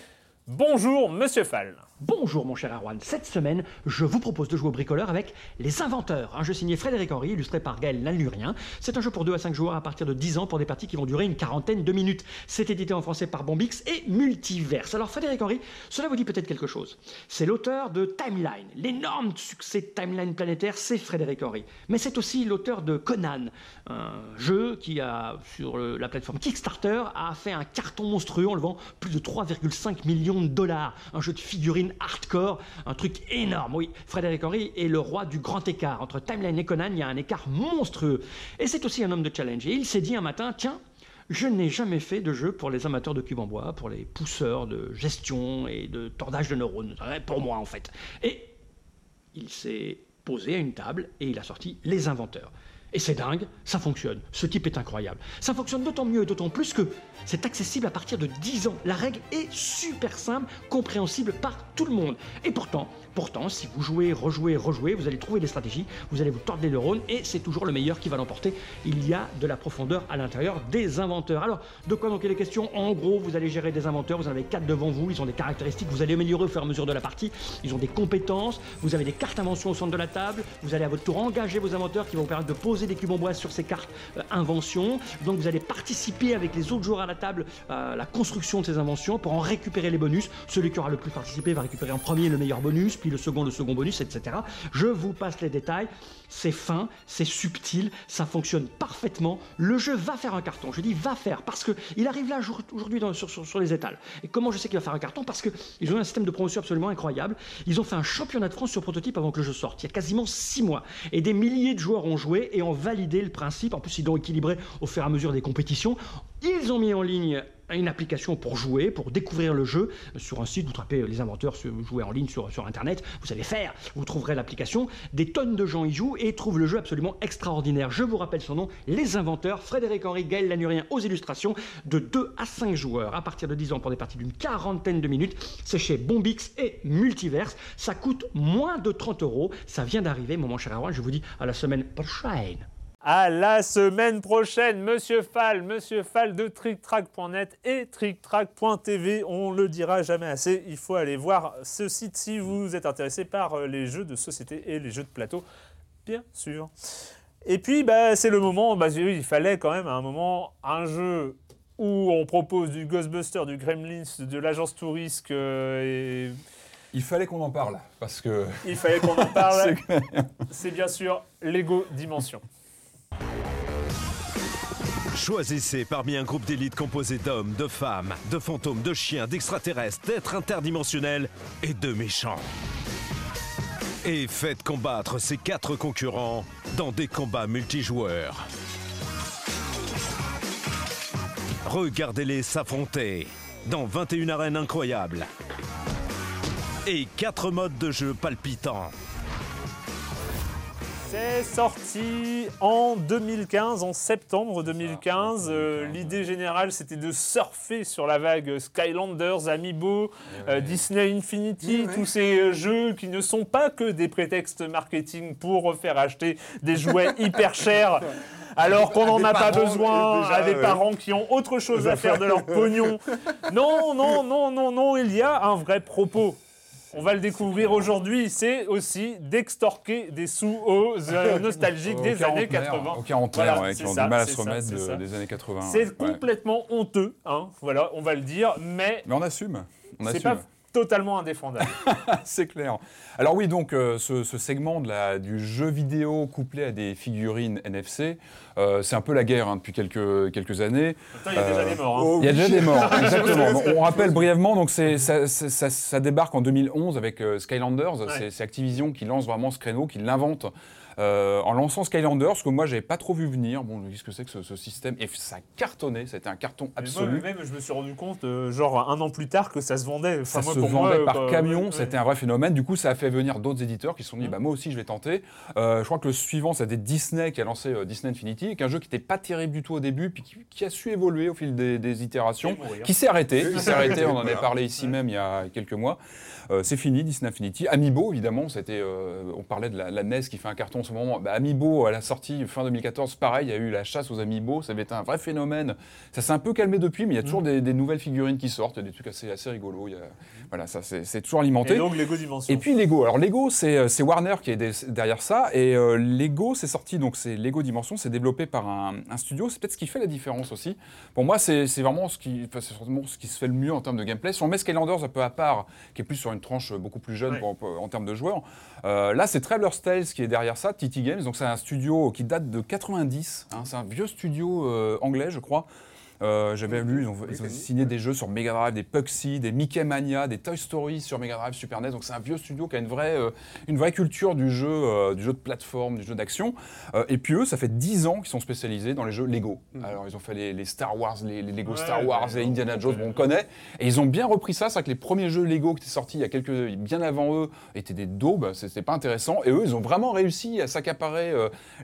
Bonjour Monsieur Fall. Bonjour mon cher Arwan, cette semaine je vous propose de jouer au bricoleur avec Les Inventeurs, un jeu signé Frédéric Henry, illustré par Gaël Nalurien. C'est un jeu pour 2 à 5 joueurs à partir de 10 ans pour des parties qui vont durer une quarantaine de minutes. C'est édité en français par Bombix et Multiverse. Alors Frédéric Henry, cela vous dit peut-être quelque chose. C'est l'auteur de Timeline, l'énorme succès de Timeline planétaire, c'est Frédéric Henry. Mais c'est aussi l'auteur de Conan, un jeu qui a, sur la plateforme Kickstarter, a fait un carton monstrueux en le vendant plus de 3,5 millions de dollars. Un jeu de figurines hardcore, un truc énorme. Oui, Frédéric Henry est le roi du grand écart. Entre Timeline et Conan, il y a un écart monstrueux. Et c'est aussi un homme de challenge. Et il s'est dit un matin, tiens, Je n'ai jamais fait de jeu pour les amateurs de cubes en bois, pour les pousseurs de gestion et de tordage de neurones. Pour moi, en fait. Et il s'est posé à une table et il a sorti Les Inventeurs. Et c'est dingue, ça fonctionne. Ce type est incroyable. Ça fonctionne d'autant mieux et d'autant plus que c'est accessible à partir de 10 ans. La règle est super simple, compréhensible par tout le monde. Et pourtant, pourtant, si vous jouez, rejouez, rejouez, vous allez trouver des stratégies, vous allez vous tordre les neurones et c'est toujours le meilleur qui va l'emporter. Il y a de la profondeur à l'intérieur des inventeurs. Alors, de quoi donc il est question? En gros, vous allez gérer des inventeurs, vous en avez quatre devant vous, ils ont des caractéristiques, vous allez améliorer au fur et à mesure de la partie, ils ont des compétences, vous avez des cartes inventions au centre de la table, vous allez à votre tour engager vos inventeurs qui vont vous permettre de poser des cubes en bois sur ces cartes euh, inventions. Donc vous allez participer avec les autres joueurs à la table à la construction de ces inventions pour en récupérer les bonus. Celui qui aura le plus participé va récupérer en premier le meilleur bonus, puis le second le second bonus, etc. Je vous passe les détails. C'est fin, c'est subtil, ça fonctionne parfaitement. Le jeu va faire un carton. Je dis va faire parce que il arrive là jour- aujourd'hui sur les étals. Et comment je sais qu'il va faire un carton? Parce qu'ils ont un système de promotion absolument incroyable. Ils ont fait un championnat de France sur prototype avant que le jeu sorte. Il y a quasiment six mois. Et des milliers de joueurs ont joué et ont validé le principe. En plus, ils l'ont équilibré au fur et à mesure des compétitions. Ils ont mis en ligne une application pour jouer, pour découvrir le jeu. Sur un site, vous tapez les inventeurs, jouer en ligne sur, sur Internet, vous savez faire, vous trouverez l'application. Des tonnes de gens y jouent et trouvent le jeu absolument extraordinaire. Je vous rappelle son nom, Les Inventeurs, Frédéric Henry, Gaël Lanurien aux illustrations, de 2 à 5 joueurs, à partir de 10 ans pour des parties d'une quarantaine de minutes. C'est chez Bombix et Multiverse. Ça coûte moins de 30 euros. Ça vient d'arriver, mon cher Erwan, je vous dis à la semaine prochaine. À la semaine prochaine, Monsieur Fall, Monsieur Fall de TrickTrack.net et TrickTrack.tv. On le dira jamais assez. Il faut aller voir ce site si vous êtes intéressé par euh, les jeux de société et les jeux de plateau, bien sûr. Et puis, bah, c'est le moment. Bah, oui, il fallait quand même à un moment un jeu où on propose du Ghostbuster, du Gremlins, de l'agence Tourisque euh, et Il fallait qu'on en parle parce que il fallait qu'on en parle. C'est bien sûr Lego Dimension. Choisissez parmi un groupe d'élite composé d'hommes, de femmes, de fantômes, de chiens, d'extraterrestres, d'êtres interdimensionnels et de méchants. Et faites combattre ces quatre concurrents dans des combats multijoueurs. Regardez-les s'affronter dans 21 arènes incroyables et 4 modes de jeu palpitants. C'est sorti en 2015, en septembre 2015. Euh, L'idée générale, c'était de surfer sur la vague Skylanders, Amiibo, euh, Disney Infinity, tous ces euh, jeux qui ne sont pas que des prétextes marketing pour faire acheter des jouets hyper chers. Alors qu'on n'en a pas besoin, déjà, à des ouais. parents qui ont autre chose à faire de leur pognon. Non, non, non, non, non, il y a un vrai propos. On va le découvrir aujourd'hui, c'est aussi d'extorquer des sous aux euh, nostalgiques Aux des années quarantenaires, 80. Aux quarantenaires, Voilà, ouais, qui c'est ont ça, du mal à se remettre c'est de- ça. des années 80. C'est ouais. complètement honteux, hein, voilà, on va le dire, mais Mais on assume. On c'est assume. pas totalement indéfendable. C'est clair. Alors oui, donc euh, ce, ce segment de la- du jeu vidéo couplé à des figurines NFC, euh, c'est un peu la guerre hein, depuis quelques, quelques années. Il y a déjà Euh, des morts. hein. Il y a déjà des morts, exactement. On rappelle brièvement, donc c'est- ça, ça- ça- ça débarque en 2011 avec euh, Skylanders. C'est- C'est Activision qui lance vraiment ce créneau, qui l'invente. Euh, en lançant Skylanders, ce que moi j'avais pas trop vu venir. Bon, qu'est-ce que c'est que ce, ce système? Et ça a cartonné, c'était un carton Mais moi, absolu. même, je me suis rendu compte, euh, genre un an plus tard, que ça se vendait. Enfin, ça moi, se vendait moi, par bah, camion, ouais, c'était un vrai phénomène. Du coup, ça a fait venir d'autres éditeurs qui se sont dit, bah, moi aussi, je vais tenter. Euh, je crois que le suivant, c'était Disney qui a lancé euh, Disney Infinity, qui est un jeu qui n'était pas terrible du tout au début, puis qui, qui a su évoluer au fil des, des itérations, qui s'est arrêté. Qui s'est arrêté, on en a parlé ici même il y a quelques mois. Euh, c'est fini, Disney Infinity. Amiibo, évidemment, c'était, euh, on parlait de la, la NES qui fait un carton en ce moment. Bah, Amiibo, à la sortie fin 2014, pareil, il y a eu la chasse aux Amiibo, ça avait été un vrai phénomène. Ça s'est un peu calmé depuis, mais il y a Mm. toujours des, des nouvelles figurines qui sortent, des trucs assez, assez rigolos. Il y a- voilà, ça c'est toujours alimenté. Et donc Lego Dimension. Et puis Lego. Alors Lego, c'est euh, Warner qui est derrière ça. Et euh, Lego, c'est sorti, donc c'est Lego Dimension, c'est développé par un, un studio. C'est peut-être ce qui fait la différence aussi. Pour moi, c'est vraiment ce qui, enfin, c'est vraiment ce qui se fait le mieux en termes de gameplay. Si on met Skylanders un peu à part, qui est plus sur une tranche beaucoup plus jeune Ouais. pour- pour- en termes de joueurs, euh, là c'est Traveler's Tales qui est derrière ça, TT Games. Donc c'est un studio qui date de 90. hein. c'est un vieux studio euh, anglais, je crois. Euh, J'avais lu, ils ont, ils ont connu, signé des jeux sur Mega Drive, des Puxy, des Mickey Mania, des Toy Story sur Mega Drive, Super NES. Donc c'est un vieux studio qui a une vraie, euh, une vraie culture du jeu, euh, du jeu de plateforme, du jeu d'action. Et puis eux, ça fait 10 ans qu'ils sont spécialisés dans les jeux Lego. Alors ils ont fait les, les Star Wars, les, les Lego Ouais, Star Wars, les Indiana Jones, bon, on connaît. Et ils ont bien repris ça. C'est vrai que les premiers jeux Lego qui étaient sortis il y a quelques, bien avant eux étaient des daubes. C'était pas intéressant. Et eux, ils ont vraiment réussi à s'accaparer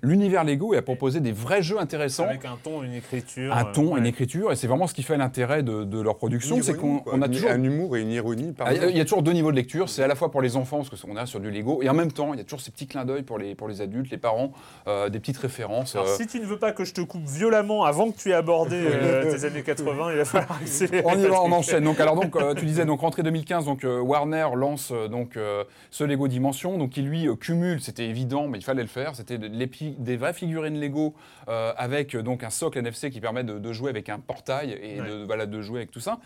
l'univers Lego et à proposer des vrais jeux intéressants. Avec un ton, une écriture. Un ton, ouais. une écriture, et c'est vraiment ce qui fait l'intérêt de, de leur production, c'est qu'on a toujours un humour et une ironie. ah, Par Il y a- il y a toujours deux niveaux de lecture. C'est à la fois pour les enfants, parce qu'on est sur du Lego, et en même temps, il y a toujours ces petits clins d'œil pour les, pour les adultes, les parents, euh, des petites références. Alors, euh. si tu ne veux pas que je te coupe violemment avant que tu aies abordé euh, tes années 80, il va falloir accélérer. On y va, on enchaîne. Donc, alors, donc, euh, tu disais, donc, rentrée 2015, donc, euh, Warner lance euh, donc, euh, ce Lego Dimension, donc, qui lui euh, cumule, c'était évident, mais il fallait le faire, c'était des vraies figurines Lego euh, avec donc, un socle NFC qui permet de, de jouer avec un portail et de, voilà, de jouer avec tout ça.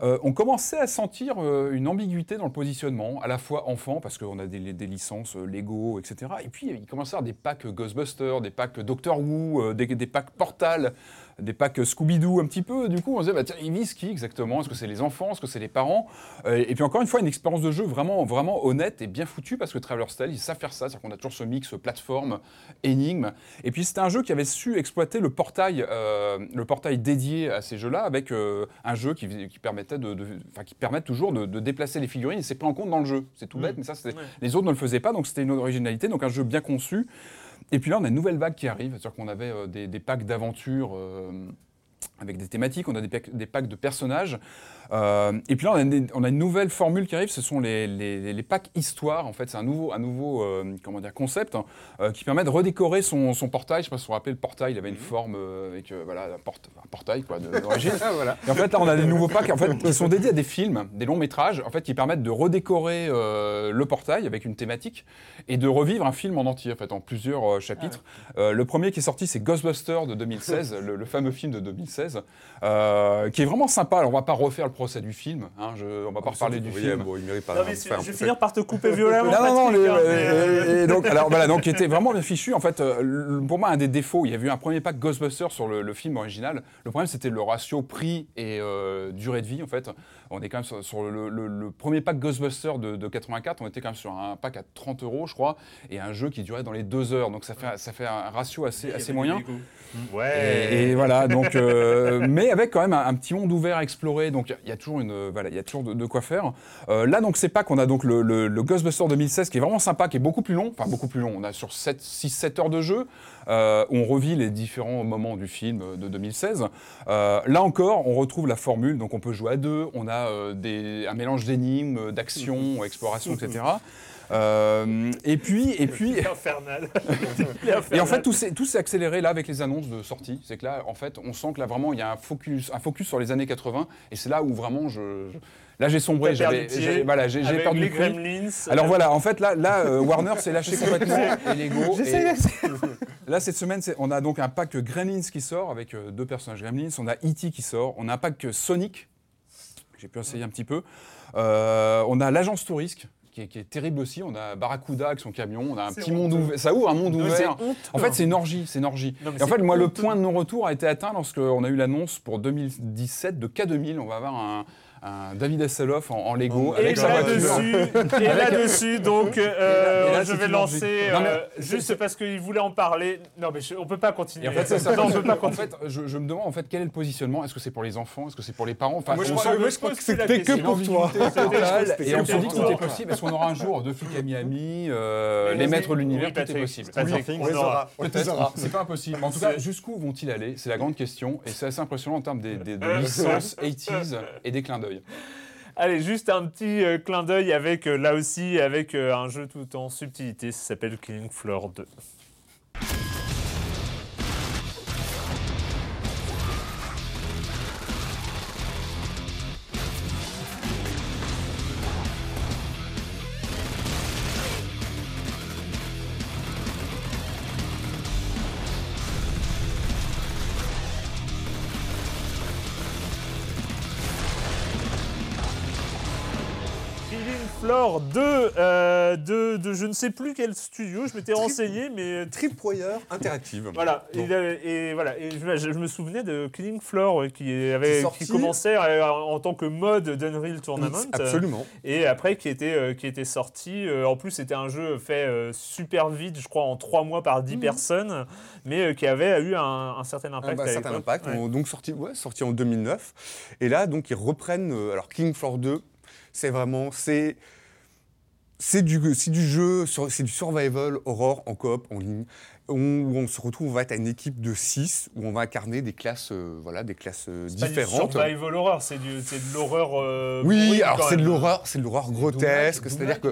Euh, on commençait à sentir euh, une ambiguïté dans le positionnement, à la fois enfant, parce qu'on a des, des licences euh, Lego, etc. Et puis, il commençait à y avoir des packs Ghostbusters, des packs Doctor Who, des, des packs Portal, des packs Scooby-Doo un petit peu. Du coup, on se disait, bah, tiens, ils visent qui exactement? Est-ce que c'est les enfants? Est-ce que c'est les parents? Euh, Et puis, encore une fois, une expérience de jeu vraiment, vraiment honnête et bien foutue, parce que Traveler's Tales, ils savent faire ça. C'est-à-dire qu'on a toujours ce mix plateforme, énigme. Et puis, c'était un jeu qui avait su exploiter le portail, euh, le portail dédié à ces jeux-là, avec euh, un jeu qui, qui permettait de, qui permet toujours de, de déplacer les figurines. Et c'est pris en compte dans le jeu. C'est tout Mm. bête, mais ça, Ouais. les autres ne le faisaient pas, donc c'était une originalité, donc un jeu bien conçu. Et puis là, on a une nouvelle vague qui arrive, c'est-à-dire qu'on avait euh, des, packs d'aventure euh, avec des thématiques, on a des packs de personnages. Euh, et puis là, on a, une, on a une nouvelle formule qui arrive, ce sont les, les- les packs histoire. En fait, c'est un nouveau, un nouveau euh, comment dire, concept hein, euh, qui permet de redécorer son, son portail. Je ne sais pas si vous vous rappelez, le portail, il avait une forme euh, avec voilà, un, porte- un portail quoi, d'origine. Ah, voilà. Et en fait, là, on a des nouveaux packs en fait, qui sont dédiés à des films, des longs métrages, en fait, qui permettent de redécorer le portail avec une thématique et de revivre un film en entier, en fait, en plusieurs chapitres. Euh, le premier qui est sorti, c'est Ghostbusters de 2016, le, le fameux film de 2016, euh, qui est vraiment sympa. Alors, on va pas refaire le procès du film, hein, je, on va pas reparler du film. bon, il mérite pas. Non, mais enfin, je vais finir par te couper violemment. Non, non, non, les- hein, euh, et, donc, alors, voilà, donc, qui était vraiment bien fichu. En fait, euh, pour moi, un des défauts, il y avait eu un premier pack Ghostbusters sur le, le film original. Le problème, c'était le ratio prix et euh, durée de vie, en fait. On est quand même sur, sur le, le- le premier pack Ghostbusters de, de 84, on était quand même sur un pack à 30 euros, je crois, et un jeu qui durait dans les deux heures. Donc, ça fait, ça fait un ratio assez, assez moyen. Ouais. Et, et voilà, donc, euh, mais avec quand même un, un petit monde ouvert à explorer, donc il y, a toujours une, voilà, il y a toujours de, de quoi faire. Euh, là, donc c'est pas qu'on a donc le, le, le Ghostbuster 2016 qui est vraiment sympa, qui est beaucoup plus long, enfin beaucoup plus long. On a sur 6-7 heures de jeu, euh, on revit les différents moments du film de 2016. Euh, là encore, on retrouve la formule, donc on peut jouer à deux, on a euh, un mélange d'énigmes, d'action, exploration, etc. Euh, et puis, et puis, infernal. et en fait, tout s'est tout s'est accéléré là avec les annonces de sortie. C'est que là, en fait, on sent que là vraiment il y a un focus, un focus sur les années 80. Et c'est là où vraiment je, je- là j'ai sombré. J'avais- j'ai- Voilà, j'ai perdu les. Gremlins. Alors voilà, en fait là, là euh, Warner s'est lâché complètement et Lego. et- Là cette semaine, c'est- on a donc un pack Gremlins qui sort avec euh, deux personnages Gremlins. On a E.T. qui sort. On a un pack Sonic. que J'ai pu essayer un petit peu. Euh, on a l'agence Tourisque. Qui est, qui est terrible aussi. On a Barracuda avec son camion. On a un petit monde ouvert. Ça ouvre un monde ouvert. En fait, c'est une orgie, c'est une orgie. Non, mais Et en fait, moi, le point de non-retour a été atteint lorsqu'on a eu l'annonce pour 2017 de K2000. On va avoir un, un David Hasselhoff en, en Lego Et avec sa voiture. là-dessus, et là-dessus, donc, euh, Et là, je vais lancer, orgie. Non, mais euh, juste parce qu'il voulait en parler. Non, mais je- on peut pas continuer. En fait, c'est ça. Non, on peut pas en continuer. fait, je, je me demande en fait quel est le positionnement? Est-ce que c'est pour les enfants? Est-ce que c'est pour les parents? Enfin, Moi, je crois- que c'était que pour toi. et on se dit que tout est possible. Est-ce qu'on aura un jour de flics à Miami, euh, les maîtres de l'univers, tout est possible. On les aura. Peut-être, c'est pas impossible. En tout cas, jusqu'où vont-ils aller? C'est la grande question. Et c'est assez impressionnant en termes des, de licences 80s et des clins d'œil. Allez, juste un petit euh, clin d'œil avec, euh, là aussi, avec euh, un jeu tout en subtilité. Ça s'appelle Killing Floor 2. Killing Floor de, euh, de, de je ne sais plus quel studio, je m'étais renseigné, mais Tripwire Interactive. voilà. Et voilà. Et je, me souvenais de Killing Floor euh, qui, avait, qui commençait euh, en tant que mode d'Unreal Tournament. euh, Absolument. Et après, qui était, euh, qui était sorti. euh, en plus, c'était un jeu fait euh, super vite, je crois, en trois mois par 10 personnes, mais euh, qui avait eu un, un certain Un impact. bah, à certain impact, Ouais. ont donc sorti, ouais, sorti en 2009. Et là, donc, ils reprennent. euh, alors, King Floor 2, c'est vraiment. C'est. C'est du, jeu, c'est du survival horror en coop, en ligne, où où on se retrouve, on va être à une équipe de 6, où on va incarner des classes, euh, voilà, des classes euh, C'est pas du différentes. survival horror, c'est du- c'est de l'horreur. euh, Oui, alors c'est de l'horreur, c'est de l'horreur grotesque, c'est-à-dire que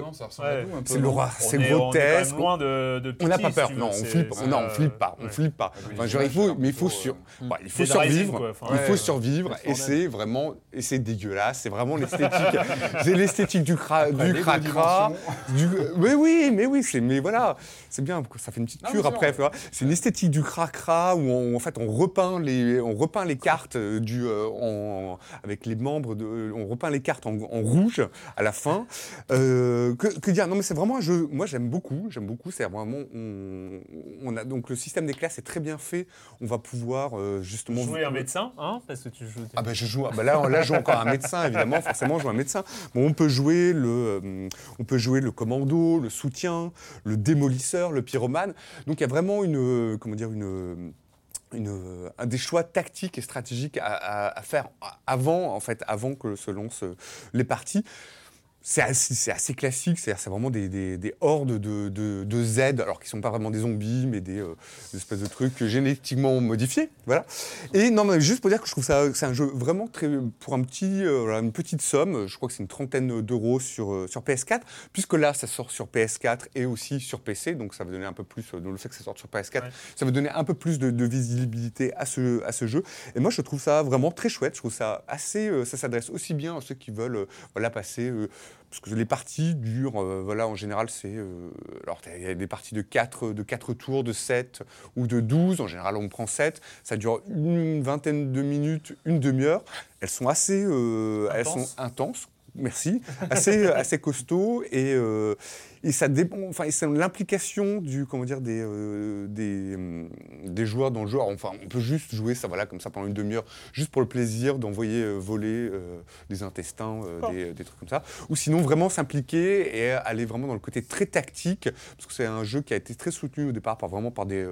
c'est l'horreur, c'est est- on est grotesque. loin de, de On n'a pas peur, non, on c'est- flippe, c'est non, on pas- flippe pas, on flippe pas. Les Enfin, il faut, mais il faut sur, euh, bah, il faut survivre, il ouais. faut survivre, et c'est vraiment, et c'est dégueulasse, c'est vraiment l'esthétique, c'est l'esthétique du cra, Après, du cracra, du, mais oui, mais oui, c'est, mais voilà, c'est bien, ça fait une petite cure mais après, c'est une esthétique du cracra où on, en fait on repeint les, on repeint les cartes euh, du, euh, en- avec les membres de, on repeint les cartes en, en rouge à la fin. Euh, que, que dire? Non, mais c'est vraiment un jeu. Moi, j'aime beaucoup. J'aime beaucoup. C'est vraiment. On, on a donc le système des classes est très bien fait. On va pouvoir euh, justement Jouer un médecin, hein, parce que tu joues. Ah ben je joue. ah ben là, là, je joue encore un médecin évidemment. Forcément, je joue un médecin. Bon, on peut jouer le, euh, on peut jouer le commando, le soutien, le démolisseur, le pyromane. Donc il y a vraiment euh, comment dire, une, euh, un des choix tactiques et stratégiques à, faire avant, avant que se lancent euh, les parties. C'est assez, classique, c'est-à-dire c'est vraiment des, des- des hordes de, de- de Z, alors qui ne sont pas vraiment des zombies, mais des, euh, des espèces de trucs génétiquement modifiés. Voilà. Et non, mais juste pour dire que je trouve ça, c'est un jeu vraiment très, pour un petit, euh, une petite somme, je crois que c'est une trentaine d'euros sur, euh, sur PS4, puisque là, ça sort sur PS4 et aussi sur PC, donc ça va donner un peu plus, donc le fait que ça sorte sur PS4, Ouais. ça va donner un peu plus de, de visibilité à ce, à ce jeu. Et moi, je trouve ça vraiment très chouette. Je trouve ça assez. ça s'adresse aussi bien à ceux qui veulent voilà, passer. Parce que les parties durent, euh, voilà, en général, c'est. euh, alors, il y a des parties de 4, de 4 tours, de 7 ou de 12. En général, on prend 7. Ça dure une vingtaine de minutes, une demi-heure. Elles sont assez. euh, elles Intenses. sont intenses. Merci, assez, assez costaud et, et ça dépend, enfin, c'est l'implication du, comment dire, des, euh, des, hum, des joueurs dans le jeu. Alors, Enfin, on peut juste jouer ça, voilà, comme ça pendant une demi-heure, juste pour le plaisir d'envoyer euh, voler euh, des intestins, des, des trucs comme ça. Ou sinon vraiment s'impliquer et aller vraiment dans le côté très tactique, parce que c'est un jeu qui a été très soutenu au départ par vraiment par des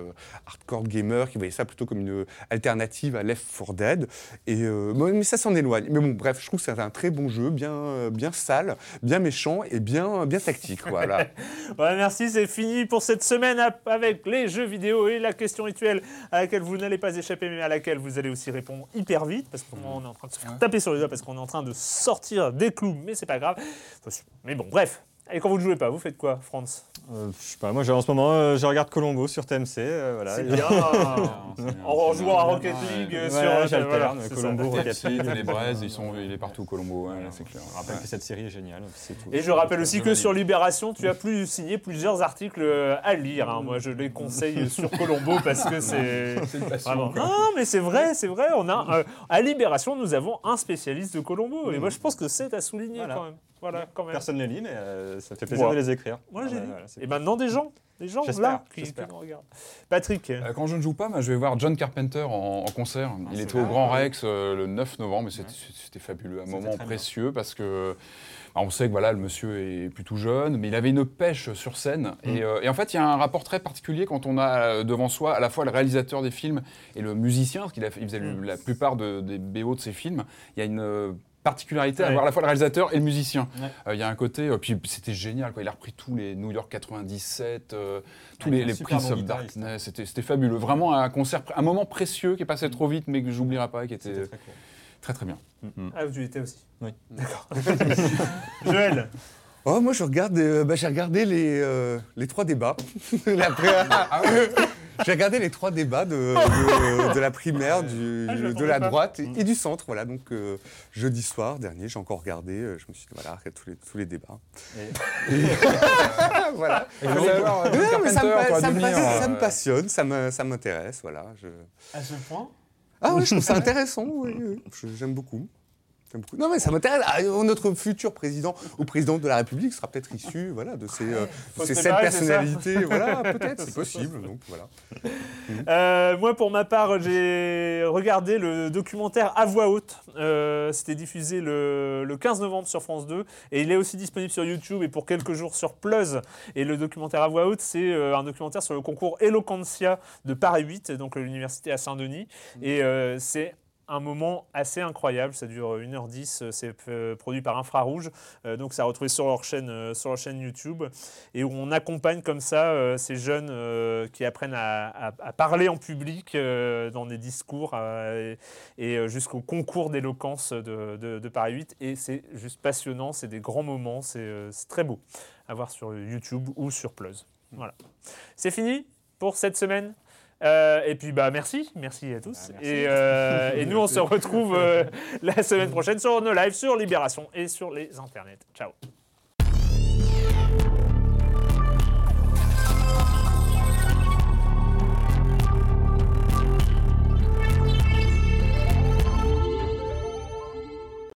hardcore gamers qui voyaient ça plutôt comme une alternative à Left 4 Dead. Et mais ça s'en éloigne. Mais bon, bref, je trouve que c'est un très bon jeu, bien, bien sale, bien méchant et bien, bien tactique. Voilà. Merci, c'est fini pour cette semaine avec les jeux vidéo et la question rituelle à laquelle vous n'allez pas échapper, mais à laquelle vous allez aussi répondre hyper vite, parce qu'on est en train de se faire taper sur les doigts, parce qu'on est en train de sortir des clous, mais c'est pas grave. Mais bon, bref. Et quand vous ne jouez pas, vous faites quoi, Franz? Euh, je sais pas, moi j'ai- en ce moment, euh, je regarde Colombo sur TMC. euh, voilà. C'est bien. en, jouant à Rocket League Ouais, sur. j'alterne, voilà. Colombo, Rocket League, les braises, ils sont, il est partout, Colombo, ouais, c'est clair. Je rappelle que cette série est géniale, c'est tout. Et je rappelle aussi que sur Libération, tu as plus signé plusieurs articles à lire. hein. Moi, je les conseille sur Colombo parce que c'est C'est une passion. vraiment. Non, mais c'est vrai, c'est vrai. On a euh, à Libération, nous avons un spécialiste de Colombo. Et moi, je pense que c'est à souligner Voilà. quand même. Voilà, quand même. Personne ne lit, mais euh, ça fait plaisir Moi. de les écrire. Moi, j'ai Voilà, dit. voilà, c'est- Et maintenant, des gens, des gens là qui, nous regardent. Patrick. Euh, Quand je ne joue pas, moi, je vais voir John Carpenter en, en concert. Il était au Grand Rex euh, le 9 novembre, et c'était fabuleux, un moment précieux parce que bah, on sait que voilà, le monsieur est plutôt jeune, mais il avait une pêche sur scène. Et, euh, et en fait, il y a un rapport très particulier quand on a devant soi à la fois le réalisateur des films et le musicien, parce qu'il a fait- il faisait le- la plupart de- des BO de ses films. Il y a une euh, particularité à Ouais. avoir à la fois le réalisateur et le musicien. Ouais. Euh, Il y a un côté, euh, puis c'était génial, quoi. il a repris tous les New York 97, euh, tous il les, les Prince bon of. Darkness, c'était c'était fabuleux. Vraiment un concert, un moment précieux qui est passé trop vite, mais que j'oublierai pas, et qui était très cool. très très bien. Ah, tu y étais aussi. Oui. D'accord. Joël. Oh, moi, je regarde, euh, bah, j'ai regardé les, euh, les trois débats. La pré- j'ai regardé les trois débats de, de- de la primaire du- Ah, de la pas. droite et, et du centre. Voilà, donc euh, jeudi soir dernier, j'ai encore regardé. euh, je me suis dit, voilà, regarde tous les, tous les débats. Et- Et- voilà. Mais ça, me, ça ça passionne, ça m'intéresse. Voilà, je... À ce point? Ah oui, je trouve ça intéressant. oui, J'aime beaucoup. Beaucoup Non, mais ça m'intéresse. Ah, notre futur président ou présidente de la République sera peut-être issu voilà, de ces, euh, de ces se sept personnalités. voilà, peut-être, c'est possible. Donc, voilà. Euh, moi, pour ma part, j'ai regardé le documentaire à voix haute. Euh, C'était diffusé le, le 15 novembre sur France 2 et il est aussi disponible sur YouTube et pour quelques jours sur Plus. Et le documentaire à voix haute, c'est euh, un documentaire sur le concours Eloquentia de Paris 8, donc l'université à Saint-Denis. Et euh, c'est un moment assez incroyable, ça dure 1h10, c'est euh, produit par Infrarouge, euh, donc ça retrouvé sur leur chaîne, euh, sur leur chaîne YouTube, et où on accompagne comme ça euh, ces jeunes euh, qui apprennent à, parler en public euh, dans des discours euh, et, euh, jusqu'au concours d'éloquence de, Paris 8, et c'est juste passionnant, c'est des grands moments, c'est euh, très beau à voir sur YouTube ou sur Plus. Voilà. C'est fini pour cette semaine. Euh, et puis bah merci, merci à tous. Et, euh, et nous on se retrouve euh, la semaine prochaine sur nos lives sur Libération et sur les internets. Ciao.